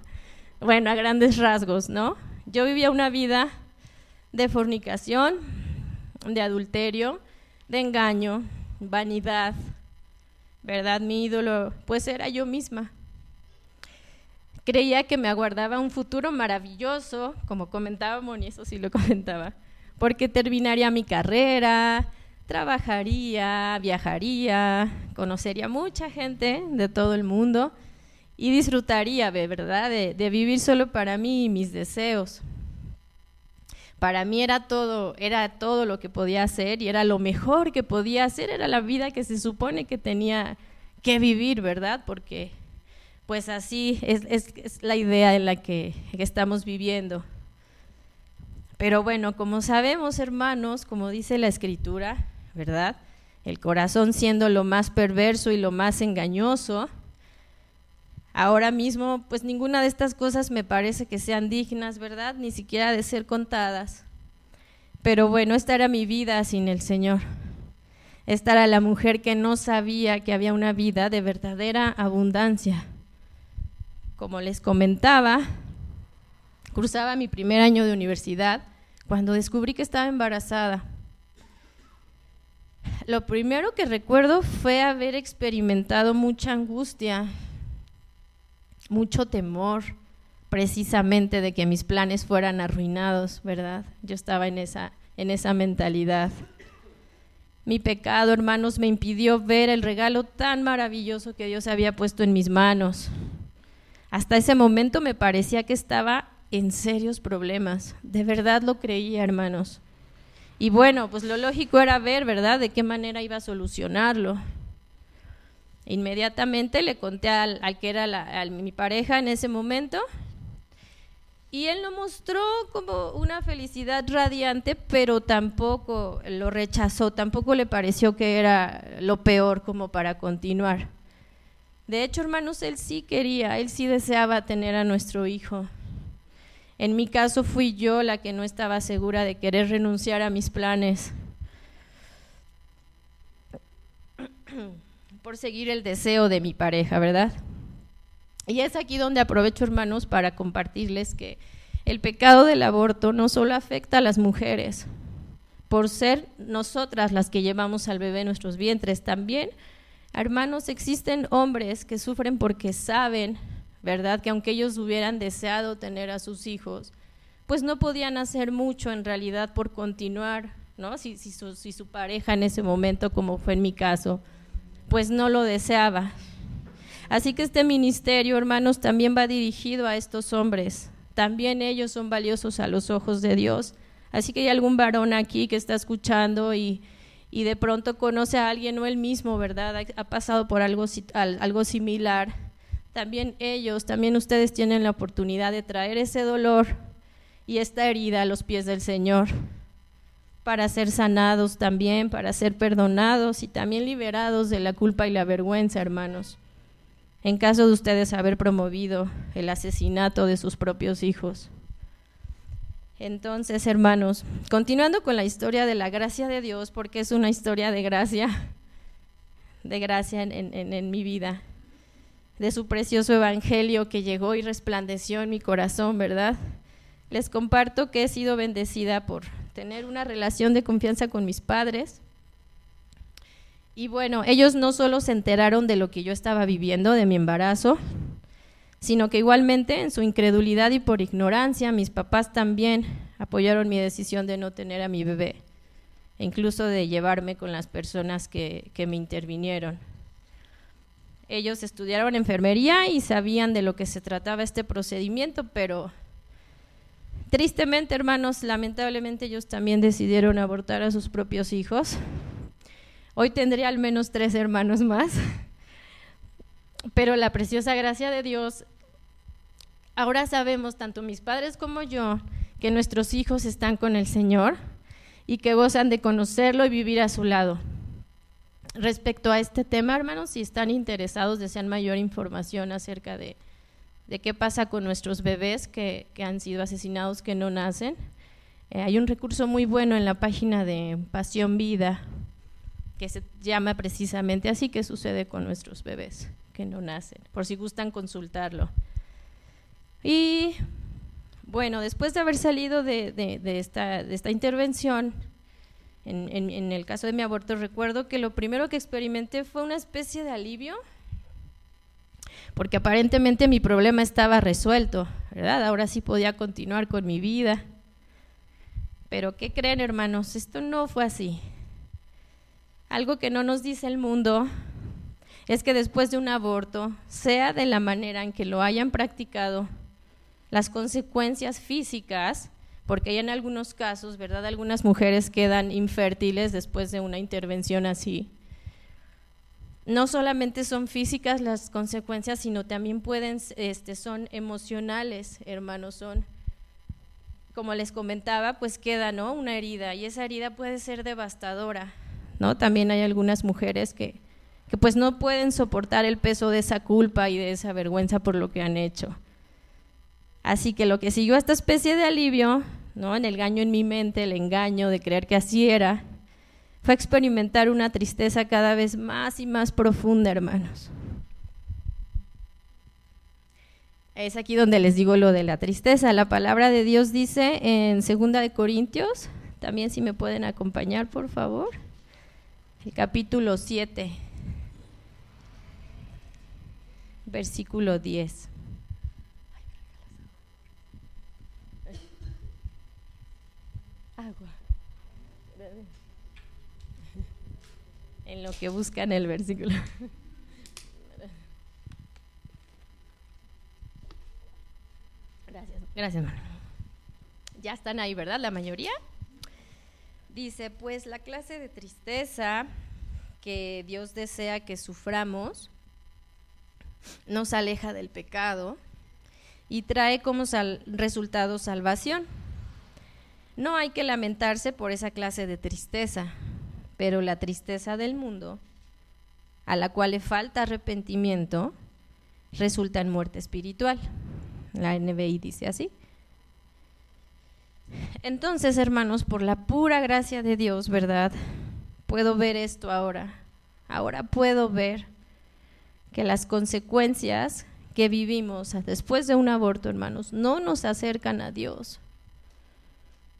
S6: bueno, a grandes rasgos, ¿no? Yo vivía una vida de fornicación, de adulterio, de engaño, vanidad, ¿verdad? Mi ídolo, pues era yo misma. Creía que me aguardaba un futuro maravilloso, como comentaba Moni, eso sí lo comentaba, porque terminaría mi carrera, trabajaría, viajaría, conocería mucha gente de todo el mundo y disfrutaría, ¿verdad?, de, vivir solo para mí y mis deseos. Para mí era todo, era todo lo que podía hacer y era lo mejor que podía hacer, era la vida que se supone que tenía que vivir, ¿verdad? Porque pues así es, la idea en la que estamos viviendo. Pero bueno, como sabemos, hermanos, como dice la escritura, ¿verdad? El corazón siendo lo más perverso y lo más engañoso, Ahora mismo, pues ninguna de estas cosas me parece que sean dignas, ¿verdad? Ni siquiera de ser contadas. Pero bueno, esta era mi vida sin el Señor. Esta era la mujer que no sabía que había una vida de verdadera abundancia. Como les comentaba, cursaba mi primer año de universidad cuando descubrí que estaba embarazada. Lo primero que recuerdo fue haber experimentado mucha angustia, mucho temor precisamente de que mis planes fueran arruinados, ¿verdad? Yo estaba en esa, en esa mentalidad. Mi pecado, hermanos, me impidió ver el regalo tan maravilloso que Dios había puesto en mis manos. Hasta ese momento me parecía que estaba en serios problemas. De verdad lo creía, hermanos. Y bueno, pues lo lógico era ver, ¿verdad?, de qué manera iba a solucionarlo. Inmediatamente le conté al, que era mi pareja en ese momento Y él no mostró como una felicidad radiante, pero tampoco lo rechazó, tampoco le pareció que era lo peor como para continuar. De hecho, hermanos, él sí quería, él sí deseaba tener a nuestro hijo. En mi caso fui yo la que no estaba segura de querer renunciar a mis planes por seguir el deseo de mi pareja, ¿verdad? Y es aquí donde aprovecho, hermanos, para compartirles que el pecado del aborto no solo afecta a las mujeres, por ser nosotras las que llevamos al bebé en nuestros vientres, también Hermanos, existen hombres que sufren porque saben, ¿verdad? Que aunque ellos hubieran deseado tener a sus hijos, pues no podían hacer mucho en realidad por continuar, ¿no? Si, su, si su pareja en ese momento, como fue en mi caso, pues no lo deseaba. Así que este ministerio, hermanos, también va dirigido a estos hombres. También ellos son valiosos a los ojos de Dios. Así que hay algún varón aquí que está escuchando y, y de pronto conoce a alguien o él mismo, ¿verdad? Ha, pasado por algo, algo similar. También ellos, también ustedes tienen la oportunidad de traer ese dolor y esta herida a los pies del Señor para ser sanados también, para ser perdonados y también liberados de la culpa y la vergüenza, hermanos. En caso de ustedes haber promovido el asesinato de sus propios hijos. Entonces, hermanos, continuando con la historia de la gracia de Dios, porque es una historia de gracia, de gracia en, mi vida, de su precioso evangelio que llegó y resplandeció en mi corazón, ¿verdad? Les comparto que he sido bendecida por tener una relación de confianza con mis padres. Y bueno, ellos no solo se enteraron de lo que yo estaba viviendo, de mi embarazo, sino que igualmente en su incredulidad y por ignorancia mis papás también apoyaron mi decisión de no tener a mi bebé, e incluso de llevarme con las personas que, que me intervinieron. Ellos estudiaron enfermería y sabían de lo que se trataba este procedimiento, pero tristemente, hermanos, lamentablemente ellos también decidieron abortar a sus propios hijos. Hoy tendría al menos tres hermanos más pero la preciosa gracia de Dios, ahora sabemos, tanto mis padres como yo, que nuestros hijos están con el Señor y que gozan de conocerlo y vivir a su lado. Respecto a este tema, hermanos, si están interesados, desean mayor información acerca de, qué pasa con nuestros bebés que, han sido asesinados, que no nacen, eh, hay un recurso muy bueno en la página de Pasión Vida que se llama precisamente así que sucede con nuestros bebés no nacen, por si gustan consultarlo. Y bueno, después de haber salido de, esta, de esta, intervención, en, el caso de mi aborto, recuerdo que lo primero que experimenté fue una especie de alivio, porque aparentemente mi problema estaba resuelto, ¿verdad? Ahora sí podía continuar con mi vida. Pero ¿qué creen, hermanos? Esto no fue así. Algo que no nos dice el mundo es que después de un aborto, sea de la manera en que lo hayan practicado, las consecuencias físicas, porque hay en algunos casos, ¿verdad? Algunas mujeres quedan infértiles después de una intervención así. No solamente son físicas las consecuencias, sino también pueden, este, son emocionales, hermanos, son, como les comentaba, pues queda, ¿no? Una herida y esa herida puede ser devastadora, ¿no? También hay algunas mujeres que, que pues no pueden soportar el peso de esa culpa y de esa vergüenza por lo que han hecho. Así que lo que siguió esta especie de alivio, ¿no? En el engaño en mi mente, el engaño de creer que así era, fue experimentar una tristeza cada vez más y más profunda, hermanos. Es aquí donde les digo lo de la tristeza. La palabra de Dios dice en Segunda de Corintios, también si me pueden acompañar, por favor, el capítulo 7 versículo 10. En lo que buscan el versículo. Gracias, gracias, hermano. Ya están ahí, ¿verdad? La mayoría. Dice, pues la clase de tristeza que Dios desea que suframos nos aleja del pecado y trae como resultado salvación. No hay que lamentarse por esa clase de tristeza, pero la tristeza del mundo, a la cual le falta arrepentimiento, resulta en muerte espiritual. La NBI dice así. Entonces, hermanos, por la pura gracia de Dios, ¿verdad? Puedo ver esto ahora. Ahora puedo ver que las consecuencias que vivimos después de un aborto, hermanos, no nos acercan a Dios,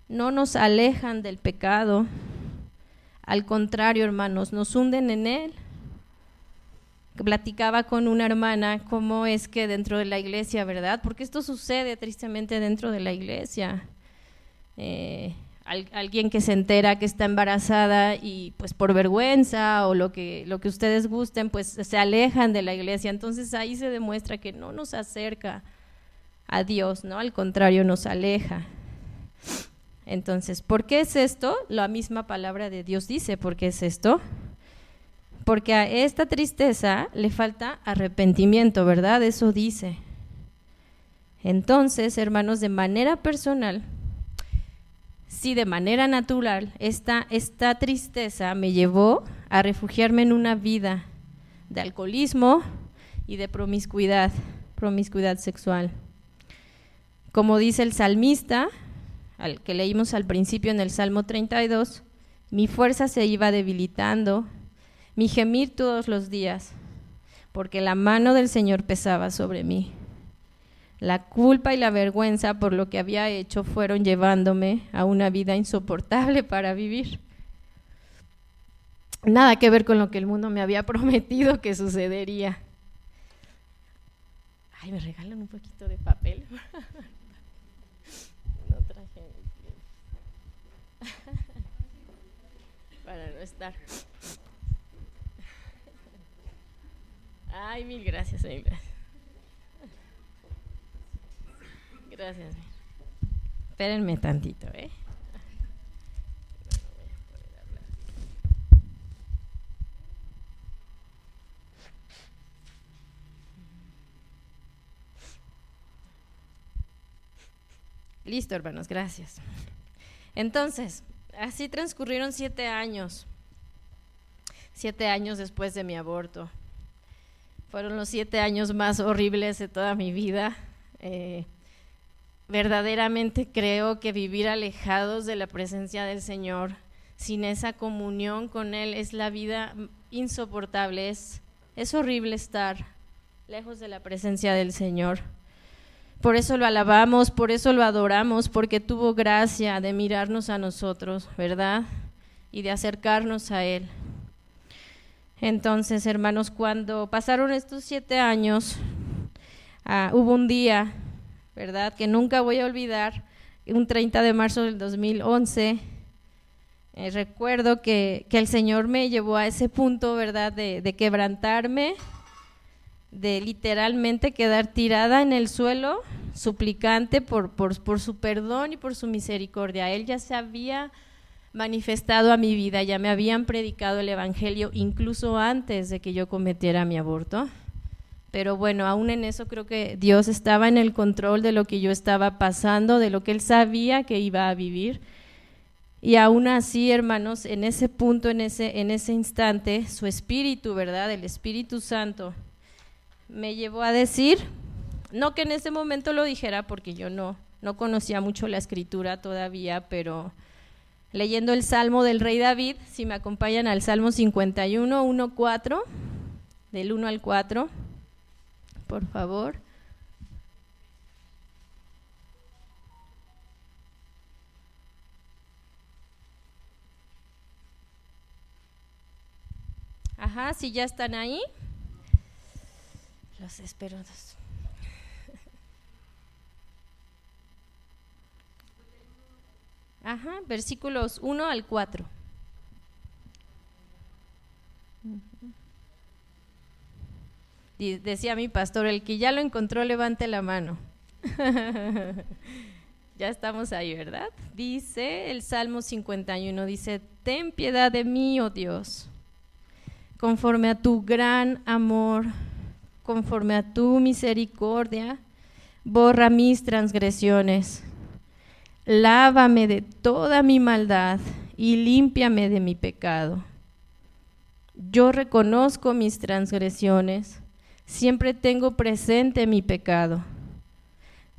S6: no nos alejan del pecado, al contrario, hermanos, nos hunden en él. Platicaba con una hermana cómo es que dentro de la iglesia, ¿verdad? Porque esto sucede tristemente dentro de la iglesia. Eh, alguien que se entera que está embarazada y pues por vergüenza o lo que, lo que ustedes gusten, pues se alejan de la iglesia. Entonces ahí se demuestra que no nos acerca a Dios, ¿no? Al contrario, nos aleja. Entonces, ¿por qué es esto? La misma palabra de Dios dice, ¿por qué es esto? Porque a esta tristeza le falta arrepentimiento, ¿verdad? Eso dice. Entonces, hermanos, de manera personal, si de manera natural esta, esta tristeza me llevó a refugiarme en una vida de alcoholismo y de promiscuidad, promiscuidad sexual. Como dice el salmista, al que leímos al principio en el Salmo 32, mi fuerza se iba debilitando, mi gemir todos los días, porque la mano del Señor pesaba sobre mí. La culpa y la vergüenza por lo que había hecho fueron llevándome a una vida insoportable para vivir. Nada que ver con lo que el mundo me había prometido que sucedería. Ay, me regalan un poquito de papel. no traje para estar. Ay, mil gracias, mil gracias. Gracias. Espérenme tantito, ¿eh? Listo, hermanos, gracias. Entonces, así transcurrieron siete años, siete años después de mi aborto. Fueron los siete años más horribles de toda mi vida. Eh, verdaderamente creo que vivir alejados de la presencia del Señor, sin esa comunión con Él, es la vida insoportable, es, es horrible estar lejos de la presencia del Señor. Por eso lo alabamos, por eso lo adoramos, porque tuvo gracia de mirarnos a nosotros, ¿verdad? Y de acercarnos a Él. Entonces, hermanos, cuando pasaron estos siete años, ah, hubo un día ¿verdad? Que nunca voy a olvidar, un 30 de marzo del 2011, eh, recuerdo que, el Señor me llevó a ese punto, ¿verdad? De, quebrantarme, de literalmente quedar tirada en el suelo, suplicante por, por, por su perdón y por su misericordia. Él ya se había manifestado a mi vida, ya me habían predicado el Evangelio incluso antes de que yo cometiera mi aborto. Pero bueno, aún en eso creo que Dios estaba en el control de lo que yo estaba pasando, de lo que Él sabía que iba a vivir. Y aún así, hermanos, en ese punto, en ese, en ese instante, su Espíritu, ¿verdad? El Espíritu Santo me llevó a decir, no que en ese momento lo dijera porque yo no, no conocía mucho la escritura todavía, pero leyendo el Salmo del Rey David, si me acompañan al Salmo 51, 1, 4, del 1 al 4 por favor. Ajá, si ya están ahí. Los espero. Ajá, versículos 1 al 4. decía mi pastor, el que ya lo encontró, levante la mano. ya estamos ahí, ¿verdad? Dice el Salmo 51, dice, ten piedad de mí, oh Dios, conforme a tu gran amor, conforme a tu misericordia, borra mis transgresiones. Lávame de toda mi maldad y límpiame de mi pecado. Yo reconozco mis transgresiones, siempre tengo presente mi pecado.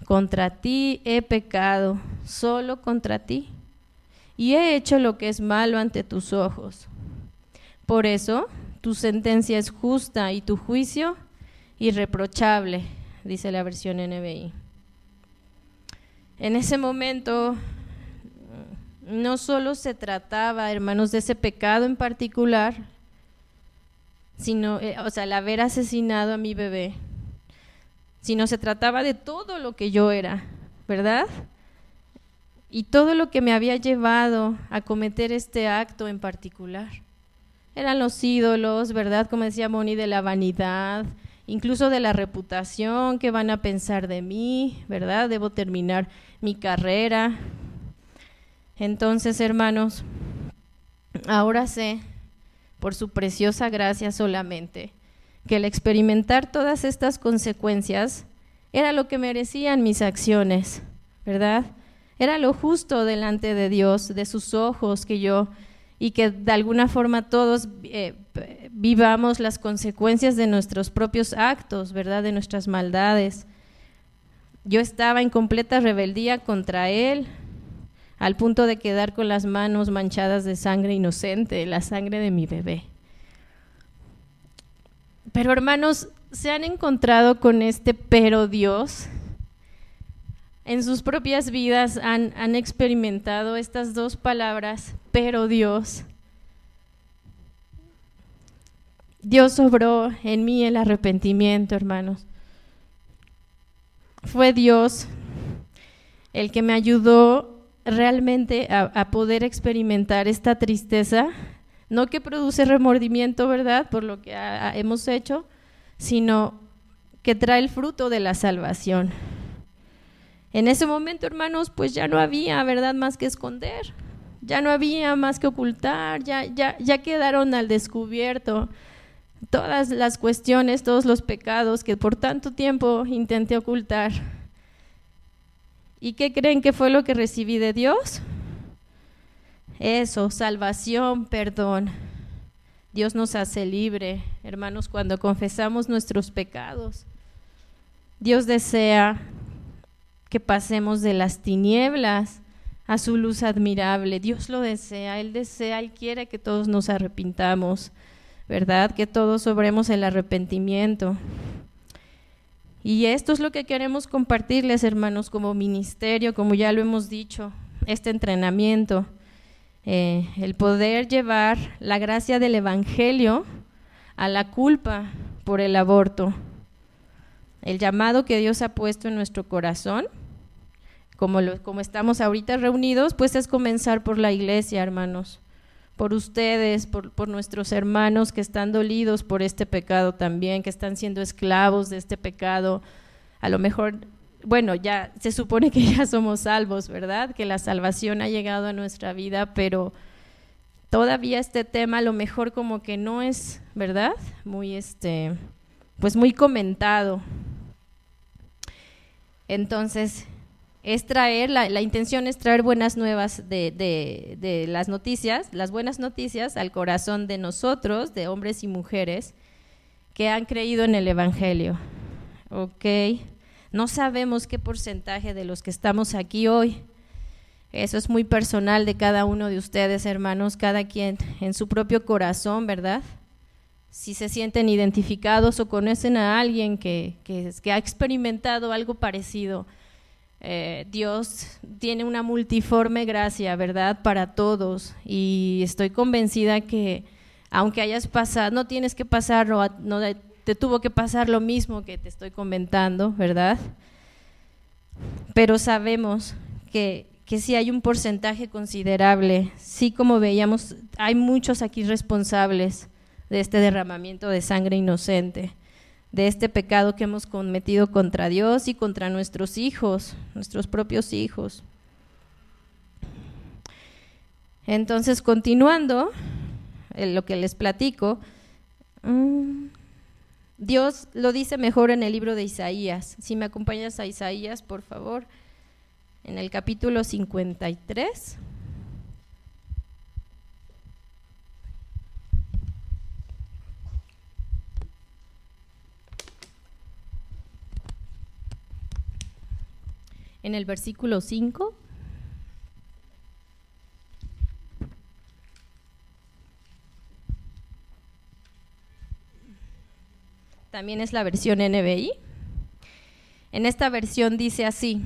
S6: Contra ti he pecado, solo contra ti, y he hecho lo que es malo ante tus ojos. Por eso, tu sentencia es justa y tu juicio irreprochable, dice la versión NBI. En ese momento no solo se trataba, hermanos, de ese pecado en particular, sino, eh, o sea, el haber asesinado a mi bebé, sino se trataba de todo lo que yo era, ¿verdad? Y todo lo que me había llevado a cometer este acto en particular. Eran los ídolos, ¿verdad? Como decía Moni, de la vanidad, incluso de la reputación, que van a pensar de mí, ¿verdad? Debo terminar mi carrera. Entonces, hermanos, ahora sé, por su preciosa gracia solamente, que el experimentar todas estas consecuencias era lo que merecían mis acciones, ¿verdad? Era lo justo delante de Dios, de sus ojos, que yo y que de alguna forma todos eh, vivamos las consecuencias de nuestros propios actos, ¿verdad? De nuestras maldades. Yo estaba en completa rebeldía contra Él, al punto de quedar con las manos manchadas de sangre inocente, la sangre de mi bebé. Pero hermanos, ¿se han encontrado con este pero Dios? En sus propias vidas han, han experimentado estas dos palabras, pero Dios. Dios obró en mí el arrepentimiento, hermanos. Fue Dios el que me ayudó realmente a, poder experimentar esta tristeza, no que produce remordimiento, ¿verdad?, por lo que hemos hecho, sino que trae el fruto de la salvación. En ese momento, hermanos, pues ya no había, ¿verdad?, más que esconder, ya no había más que ocultar, ya, ya, ya quedaron al descubierto todas las cuestiones, todos los pecados que por tanto tiempo intenté ocultar. ¿Y qué creen que fue lo que recibí de Dios? Eso, salvación, perdón. Dios nos hace libre, hermanos, cuando confesamos nuestros pecados. Dios desea que pasemos de las tinieblas a su luz admirable. Dios lo desea, Él desea, Él quiere que todos nos arrepintamos. ¿Verdad? Que todos sobremos el arrepentimiento. Y esto es lo que queremos compartirles, hermanos, como ministerio, como ya lo hemos dicho, este entrenamiento, eh, el poder llevar la gracia del Evangelio a la culpa por el aborto. El llamado que Dios ha puesto en nuestro corazón, como, como estamos ahorita reunidos, pues es comenzar por la iglesia, hermanos por ustedes, por, nuestros hermanos que están dolidos por este pecado también, que están siendo esclavos de este pecado. A lo mejor, bueno, ya se supone que ya somos salvos, ¿verdad? Que la salvación ha llegado a nuestra vida, pero todavía este tema a lo mejor como que no es, ¿verdad? Muy este, pues muy comentado. Entonces, es traer, la, intención es traer buenas nuevas de, de, las noticias, las buenas noticias al corazón de nosotros, de hombres y mujeres que han creído en el Evangelio. ¿Ok? No sabemos qué porcentaje de los que estamos aquí hoy. Eso es muy personal de cada uno de ustedes, hermanos, cada quien en su propio corazón, ¿verdad? Si se sienten identificados o conocen a alguien que, que ha experimentado algo parecido eh, Dios tiene una multiforme gracia, ¿verdad? Para todos. Y estoy convencida que aunque hayas pasado, no tienes que pasar, no te tuvo que pasar lo mismo que te estoy comentando, ¿verdad? Pero sabemos que, que sí hay un porcentaje considerable, sí como veíamos, hay muchos aquí responsables de este derramamiento de sangre inocente de este pecado que hemos cometido contra Dios y contra nuestros hijos, nuestros propios hijos. Entonces, continuando lo que les platico, mm, Dios lo dice mejor en el libro de Isaías. Si me acompañas a Isaías, por favor, en el capítulo 53. En el versículo 5. También es la versión NBI. En esta versión dice así,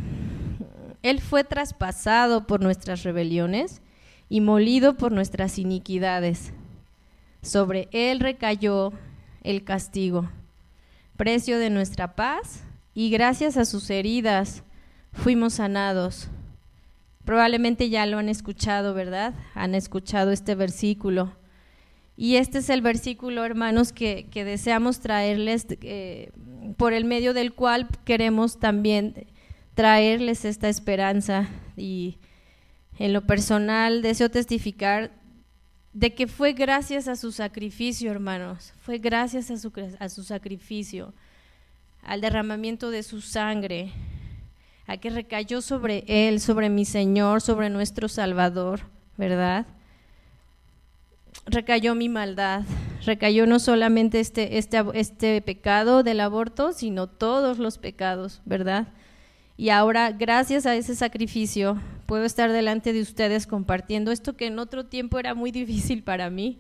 S6: Él fue traspasado por nuestras rebeliones y molido por nuestras iniquidades. Sobre Él recayó el castigo, precio de nuestra paz, y gracias a sus heridas fuimos sanados. Probablemente ya lo han escuchado, ¿verdad? Han escuchado este versículo. Y este es el versículo, hermanos, que, deseamos traerles, eh, por el medio del cual queremos también traerles esta esperanza. Y en lo personal deseo testificar de que fue gracias a su sacrificio, hermanos, fue gracias a su, a su sacrificio, al derramamiento de su sangre, a que recayó sobre él, sobre mi Señor, sobre nuestro Salvador, ¿verdad? recayó mi maldad, recayó no solamente este, este, este pecado del aborto, sino todos los pecados, ¿verdad? Y ahora, gracias a ese sacrificio, puedo estar delante de ustedes compartiendo esto que en otro tiempo era muy difícil para mí,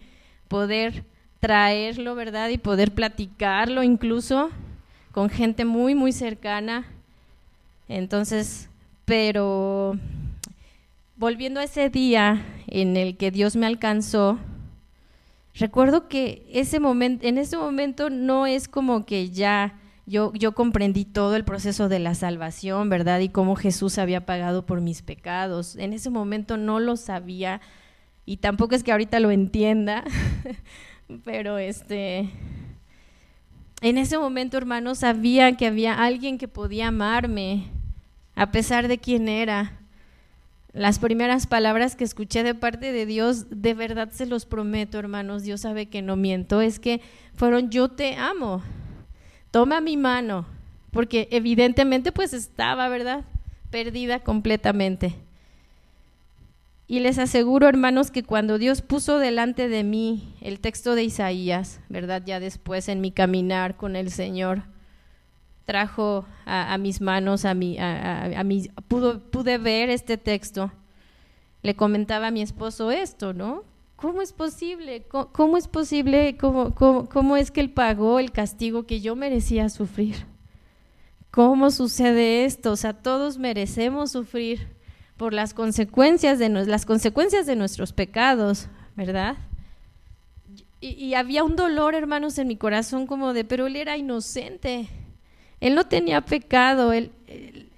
S6: poder traerlo, ¿verdad? Y poder platicarlo incluso con gente muy, muy cercana. Entonces, pero volviendo a ese día en el que Dios me alcanzó, recuerdo que ese momento, en ese momento no es como que ya yo, yo comprendí todo el proceso de la salvación, ¿verdad? Y cómo Jesús había pagado por mis pecados. En ese momento no lo sabía y tampoco es que ahorita lo entienda, pero este, en ese momento, hermano, sabía que había alguien que podía amarme a pesar de quién era las primeras palabras que escuché de parte de Dios, de verdad se los prometo, hermanos, Dios sabe que no miento, es que fueron yo te amo, toma mi mano, porque evidentemente pues estaba, ¿verdad? Perdida completamente. Y les aseguro, hermanos, que cuando Dios puso delante de mí el texto de Isaías, ¿verdad? Ya después en mi caminar con el Señor, trajo a, mis manos, a mi, a, pude ver este texto. Le comentaba a mi esposo esto, ¿no? ¿Cómo es posible? ¿Cómo, es posible? ¿Cómo, cómo, es que él pagó el castigo que yo merecía sufrir? ¿Cómo sucede esto? O sea, todos merecemos sufrir por las consecuencias de, las consecuencias de nuestros pecados, ¿verdad? Y, y había un dolor, hermanos, en mi corazón como de, pero él era inocente él no tenía pecado, él,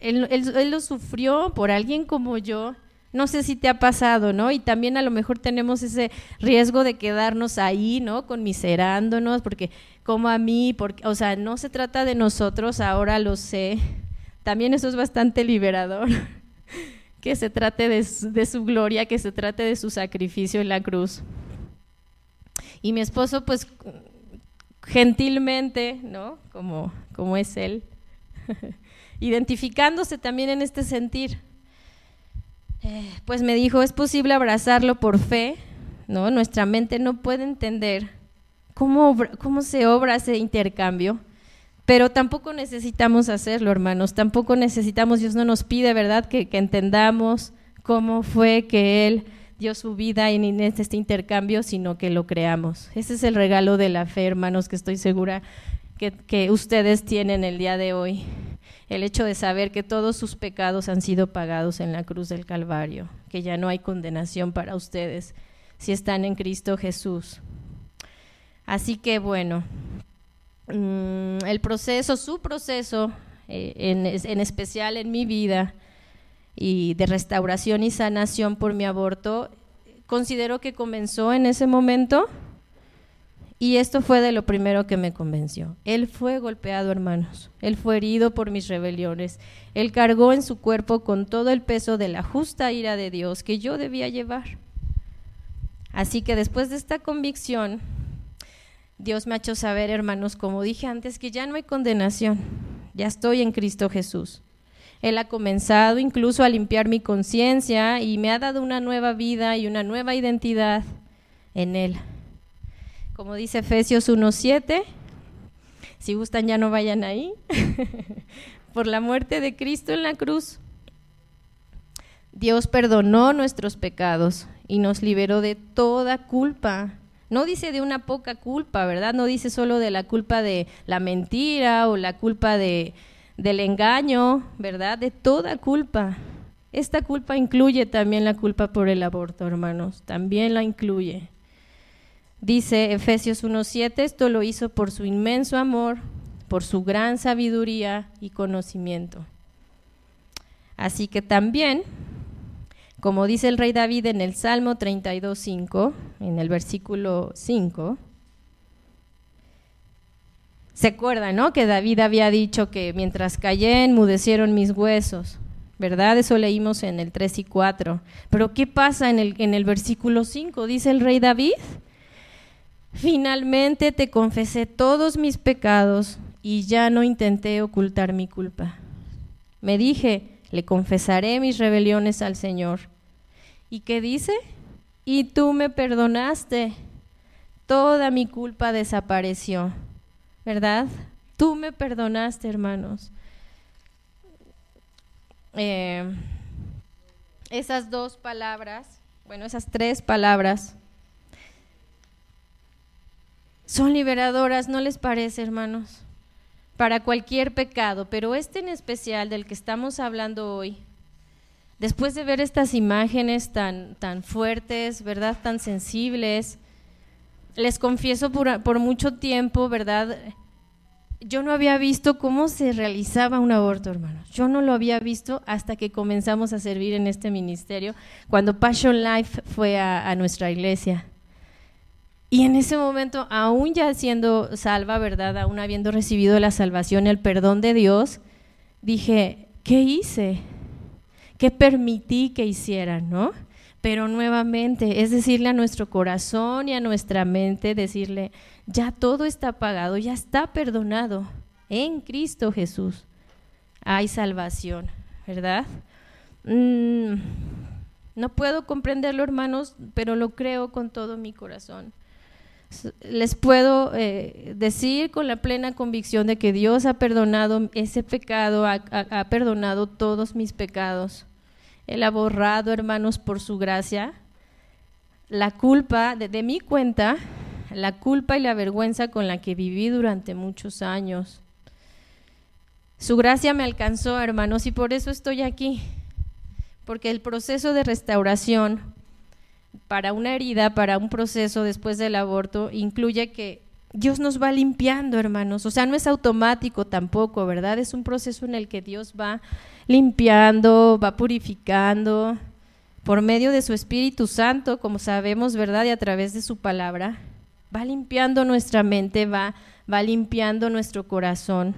S6: él, lo sufrió por alguien como yo. No sé si te ha pasado, ¿no? Y también a lo mejor tenemos ese riesgo de quedarnos ahí, ¿no? Conmiserándonos, porque como a mí, porque, o sea, no se trata de nosotros, ahora lo sé. También eso es bastante liberador, que se trate de su gloria, que se trate de su sacrificio en la cruz. Y mi esposo, pues, gentilmente, ¿no? Como, como es él, identificándose también en este sentir. Eh, pues me dijo, es posible abrazarlo por fe, ¿no? Nuestra mente no puede entender cómo, cómo se obra ese intercambio, pero tampoco necesitamos hacerlo, hermanos, tampoco necesitamos, Dios no nos pide, ¿verdad?, que, que entendamos cómo fue que Él dio su vida en este intercambio, sino que lo creamos. Ese es el regalo de la fe, hermanos, que estoy segura que, ustedes tienen el día de hoy. El hecho de saber que todos sus pecados han sido pagados en la cruz del Calvario, que ya no hay condenación para ustedes si están en Cristo Jesús. Así que bueno, mm, el proceso, su proceso, eh, en especial en mi vida, y de restauración y sanación por mi aborto, considero que comenzó en ese momento y esto fue de lo primero que me convenció. Él fue golpeado, hermanos. Él fue herido por mis rebeliones. Él cargó en su cuerpo con todo el peso de la justa ira de Dios que yo debía llevar. Así que después de esta convicción, Dios me ha hecho saber, hermanos, como dije antes, que ya no hay condenación, ya estoy en Cristo Jesús. Él ha comenzado incluso a limpiar mi conciencia y me ha dado una nueva vida y una nueva identidad en Él. Como dice Efesios 1.7, si gustan ya no vayan ahí, por la muerte de Cristo en la cruz, Dios perdonó nuestros pecados y nos liberó de toda culpa no dice de una poca culpa, ¿verdad? No dice solo de la culpa de la mentira o la culpa de, del engaño, ¿verdad? De toda culpa. Esta culpa incluye también la culpa por el aborto, hermanos. También la incluye. Dice Efesios 1.7, esto lo hizo por su inmenso amor, por su gran sabiduría y conocimiento. Así que también como dice el rey David en el Salmo 32.5, en el versículo 5, se acuerda, ¿no? Que David había dicho que mientras callé enmudecieron mis huesos, ¿verdad? Eso leímos en el 3 y 4. Pero ¿qué pasa en el, en el versículo 5? Dice el rey David, finalmente te confesé todos mis pecados y ya no intenté ocultar mi culpa. Me dije, le confesaré mis rebeliones al Señor. ¿Y qué dice? Y tú me perdonaste. Toda mi culpa desapareció. ¿Verdad? Tú me perdonaste, hermanos. Eh, esas dos palabras, bueno, esas tres palabras, son liberadoras, ¿no les parece, hermanos? para cualquier pecado, pero este en especial del que estamos hablando hoy, después de ver estas imágenes tan, tan fuertes, ¿verdad? Tan sensibles, les confieso por, mucho tiempo, ¿verdad? Yo no había visto cómo se realizaba un aborto, hermanos. Yo no lo había visto hasta que comenzamos a servir en este ministerio, cuando Passion Life fue a nuestra iglesia. Y en ese momento, aún ya siendo salva, ¿verdad? Aún habiendo recibido la salvación, el perdón de Dios, dije, ¿qué hice? ¿Qué permití que hicieran, no? Pero nuevamente, es decirle a nuestro corazón y a nuestra mente, decirle, ya todo está pagado, ya está perdonado en Cristo Jesús. Hay salvación, ¿verdad? Mm, no puedo comprenderlo, hermanos, pero lo creo con todo mi corazón les puedo eh, decir con la plena convicción de que Dios ha perdonado ese pecado, ha, perdonado todos mis pecados. Él ha borrado, hermanos, por su gracia, la culpa de, de mi cuenta, la culpa y la vergüenza con la que viví durante muchos años. Su gracia me alcanzó, hermanos, y por eso estoy aquí, porque el proceso de restauración para una herida, para un proceso después del aborto, incluye que Dios nos va limpiando, hermanos. O sea, no es automático tampoco, ¿verdad? Es un proceso en el que Dios va limpiando, va purificando por medio de su Espíritu Santo, como sabemos, ¿verdad? Y a través de su palabra, va limpiando nuestra mente, va, va limpiando nuestro corazón.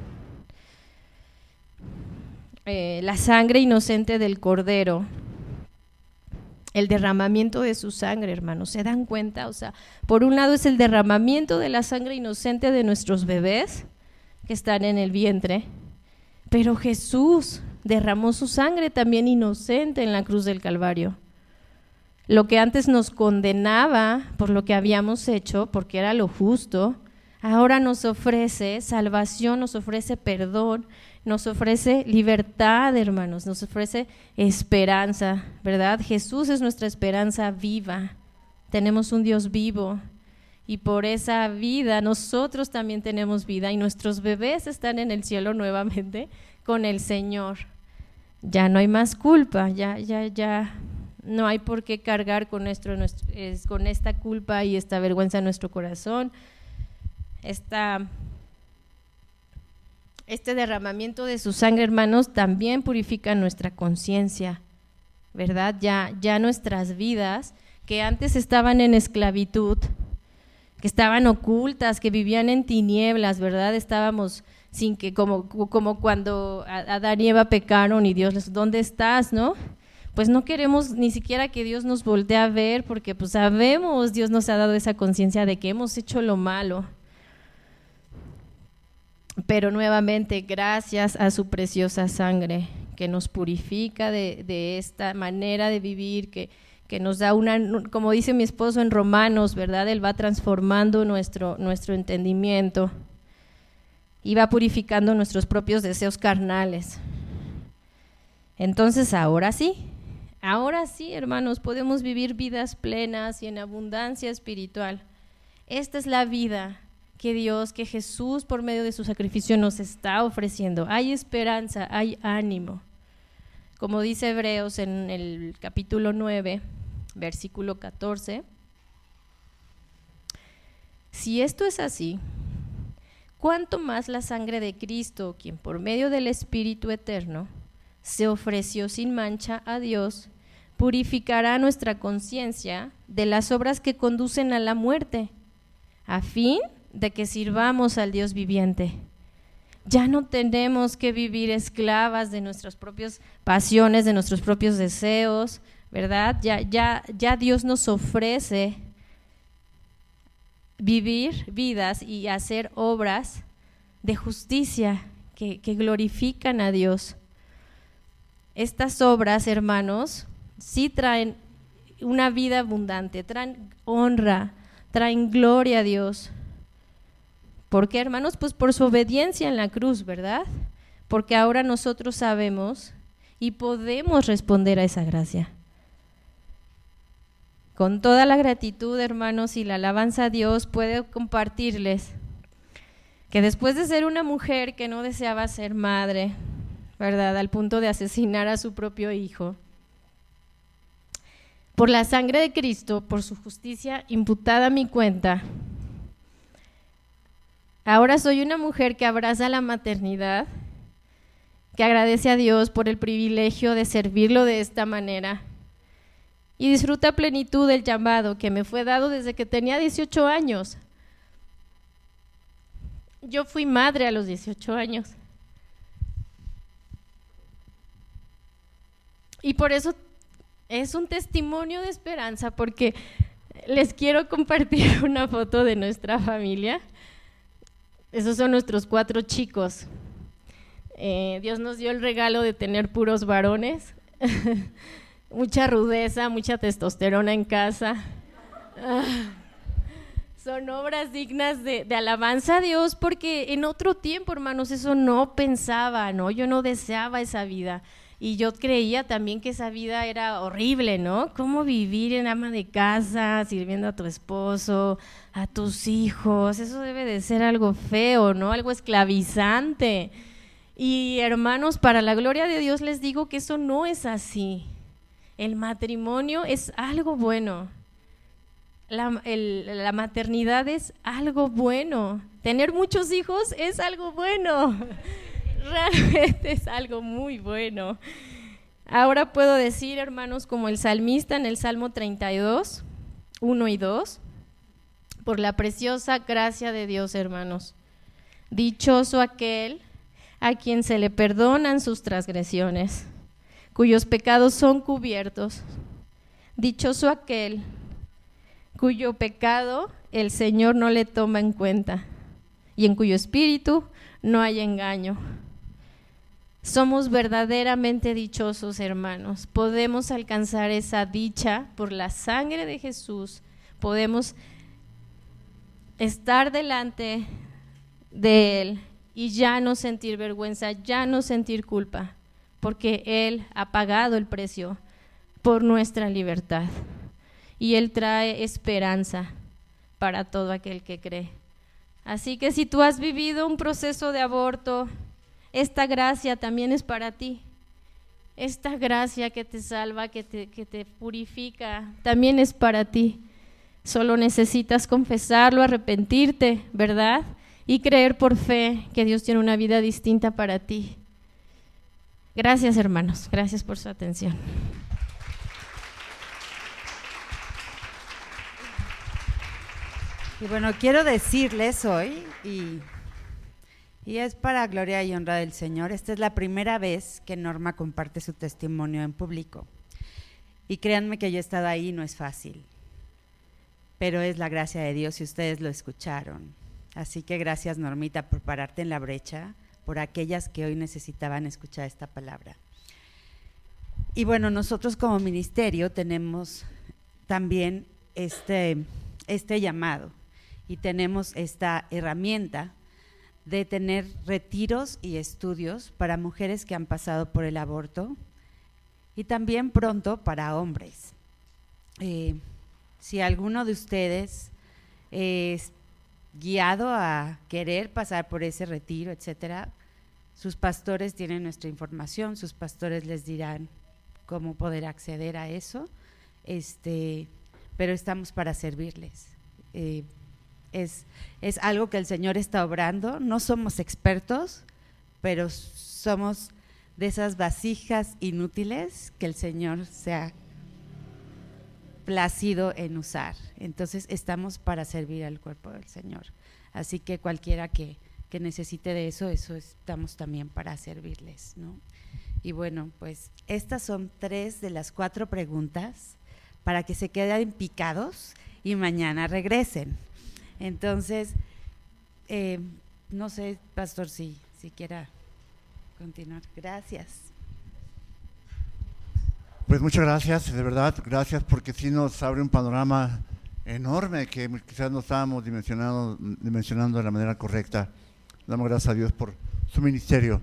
S6: Eh, la sangre inocente del Cordero el derramamiento de su sangre, hermanos. ¿Se dan cuenta? O sea, por un lado es el derramamiento de la sangre inocente de nuestros bebés que están en el vientre, pero Jesús derramó su sangre también inocente en la cruz del Calvario. Lo que antes nos condenaba por lo que habíamos hecho, porque era lo justo, ahora nos ofrece salvación, nos ofrece perdón, nos ofrece libertad, hermanos, nos ofrece esperanza, ¿verdad? Jesús es nuestra esperanza viva. Tenemos un Dios vivo y por esa vida nosotros también tenemos vida y nuestros bebés están en el cielo nuevamente con el Señor. Ya no hay más culpa, ya, ya, ya no hay por qué cargar con, con esta culpa y esta vergüenza en nuestro corazón. Esta este derramamiento de su sangre, hermanos, también purifica nuestra conciencia, ¿verdad? Ya, ya nuestras vidas, que antes estaban en esclavitud, que estaban ocultas, que vivían en tinieblas, ¿verdad? Estábamos sin que, como, como cuando Adán y Eva pecaron y Dios les, ¿dónde estás, no? Pues no queremos ni siquiera que Dios nos voltee a ver porque pues sabemos, Dios nos ha dado esa conciencia de que hemos hecho lo malo Pero nuevamente, gracias a su preciosa sangre que nos purifica de, de esta manera de vivir, que, que nos da una, como dice mi esposo en Romanos, ¿verdad? Él va transformando nuestro, nuestro entendimiento y va purificando nuestros propios deseos carnales. Entonces, ahora sí, ahora sí, hermanos, podemos vivir vidas plenas y en abundancia espiritual. Esta es la vida que Dios, que Jesús por medio de su sacrificio nos está ofreciendo. Hay esperanza, hay ánimo. Como dice Hebreos en el capítulo 9, versículo 14, si esto es así, ¿cuánto más la sangre de Cristo, quien por medio del Espíritu Eterno se ofreció sin mancha a Dios, purificará nuestra conciencia de las obras que conducen a la muerte, a fin de que sirvamos al Dios viviente. Ya no tenemos que vivir esclavas de nuestras propias pasiones, de nuestros propios deseos, ¿verdad? Ya, ya, ya Dios nos ofrece vivir vidas y hacer obras de justicia que, que glorifican a Dios. Estas obras, hermanos, sí traen una vida abundante, traen honra, traen gloria a Dios. ¿Por qué, hermanos? Pues por su obediencia en la cruz, ¿verdad? Porque ahora nosotros sabemos y podemos responder a esa gracia. Con toda la gratitud, hermanos, y la alabanza a Dios, puedo compartirles que después de ser una mujer que no deseaba ser madre, ¿verdad? Al punto de asesinar a su propio hijo, por la sangre de Cristo, por su justicia imputada a mi cuenta, Ahora soy una mujer que abraza la maternidad, que agradece a Dios por el privilegio de servirlo de esta manera y disfruta plenitud del llamado que me fue dado desde que tenía 18 años. Yo fui madre a los 18 años. Y por eso es un testimonio de esperanza, porque les quiero compartir una foto de nuestra familia. Esos son nuestros cuatro chicos. Eh, Dios nos dio el regalo de tener puros varones, mucha rudeza, mucha testosterona en casa. Ah, son obras dignas de, de, alabanza a Dios porque en otro tiempo, hermanos, eso no pensaba, ¿no? Yo no deseaba esa vida. Y yo creía también que esa vida era horrible, ¿no? ¿Cómo vivir en ama de casa, sirviendo a tu esposo, a tus hijos? Eso debe de ser algo feo, ¿no? Algo esclavizante. Y hermanos, para la gloria de Dios les digo que eso no es así. El matrimonio es algo bueno. La, la maternidad es algo bueno. Tener muchos hijos es algo bueno realmente es algo muy bueno. Ahora puedo decir, hermanos, como el salmista en el Salmo 32, 1 y 2, por la preciosa gracia de Dios, hermanos. Dichoso aquel a quien se le perdonan sus transgresiones, cuyos pecados son cubiertos. Dichoso aquel cuyo pecado el Señor no le toma en cuenta y en cuyo espíritu no hay engaño. Somos verdaderamente dichosos, hermanos. Podemos alcanzar esa dicha por la sangre de Jesús. Podemos estar delante de Él y ya no sentir vergüenza, ya no sentir culpa, porque Él ha pagado el precio por nuestra libertad. Y Él trae esperanza para todo aquel que cree. Así que si tú has vivido un proceso de aborto, esta gracia también es para ti. Esta gracia que te salva, que te, que te purifica, también es para ti. Solo necesitas confesarlo, arrepentirte, ¿verdad? Y creer por fe que Dios tiene una vida distinta para ti. Gracias, hermanos. Gracias por su atención.
S5: Y bueno, quiero decirles hoy, y y es para gloria y honra del Señor. Esta es la primera vez que Norma comparte su testimonio en público. Y créanme que yo he estado ahí, no es fácil. Pero es la gracia de Dios y ustedes lo escucharon. Así que gracias Normita por pararte en la brecha, por aquellas que hoy necesitaban escuchar esta palabra. Y bueno, nosotros como ministerio tenemos también este, este llamado y tenemos esta herramienta de tener retiros y estudios para mujeres que han pasado por el aborto y también pronto para hombres. Eh, si alguno de ustedes es guiado a querer pasar por ese retiro, etcétera, sus pastores tienen nuestra información, sus pastores les dirán cómo poder acceder a eso, este, pero estamos para servirles. Eh, es, es algo que el Señor está obrando, no somos expertos, pero somos de esas vasijas inútiles que el Señor se ha placido en usar. Entonces estamos para servir al cuerpo del Señor. Así que cualquiera que, que necesite de eso, eso estamos también para servirles. ¿no? Y bueno, pues estas son tres de las cuatro preguntas para que se queden picados y mañana regresen. Entonces, eh, no sé, pastor, si, si quiera continuar. Gracias.
S1: Pues muchas gracias, de verdad, gracias porque sí nos abre un panorama enorme que quizás no estábamos dimensionando, dimensionando de la manera correcta. Damos gracias a Dios por su ministerio,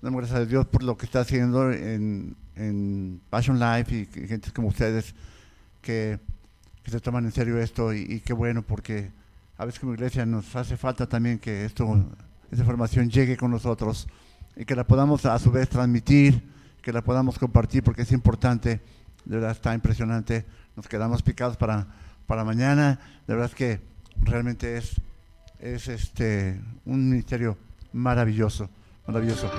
S1: damos gracias a Dios por lo que está haciendo en, en Passion Life y, gente como ustedes que, se toman en serio esto y, y qué bueno porque a veces como iglesia nos hace falta también que esto, esa información llegue con nosotros y que la podamos a su vez transmitir, que la podamos compartir porque es importante, de verdad está impresionante, nos quedamos picados para, para mañana, de verdad es que realmente es, es este, un ministerio maravilloso, maravilloso.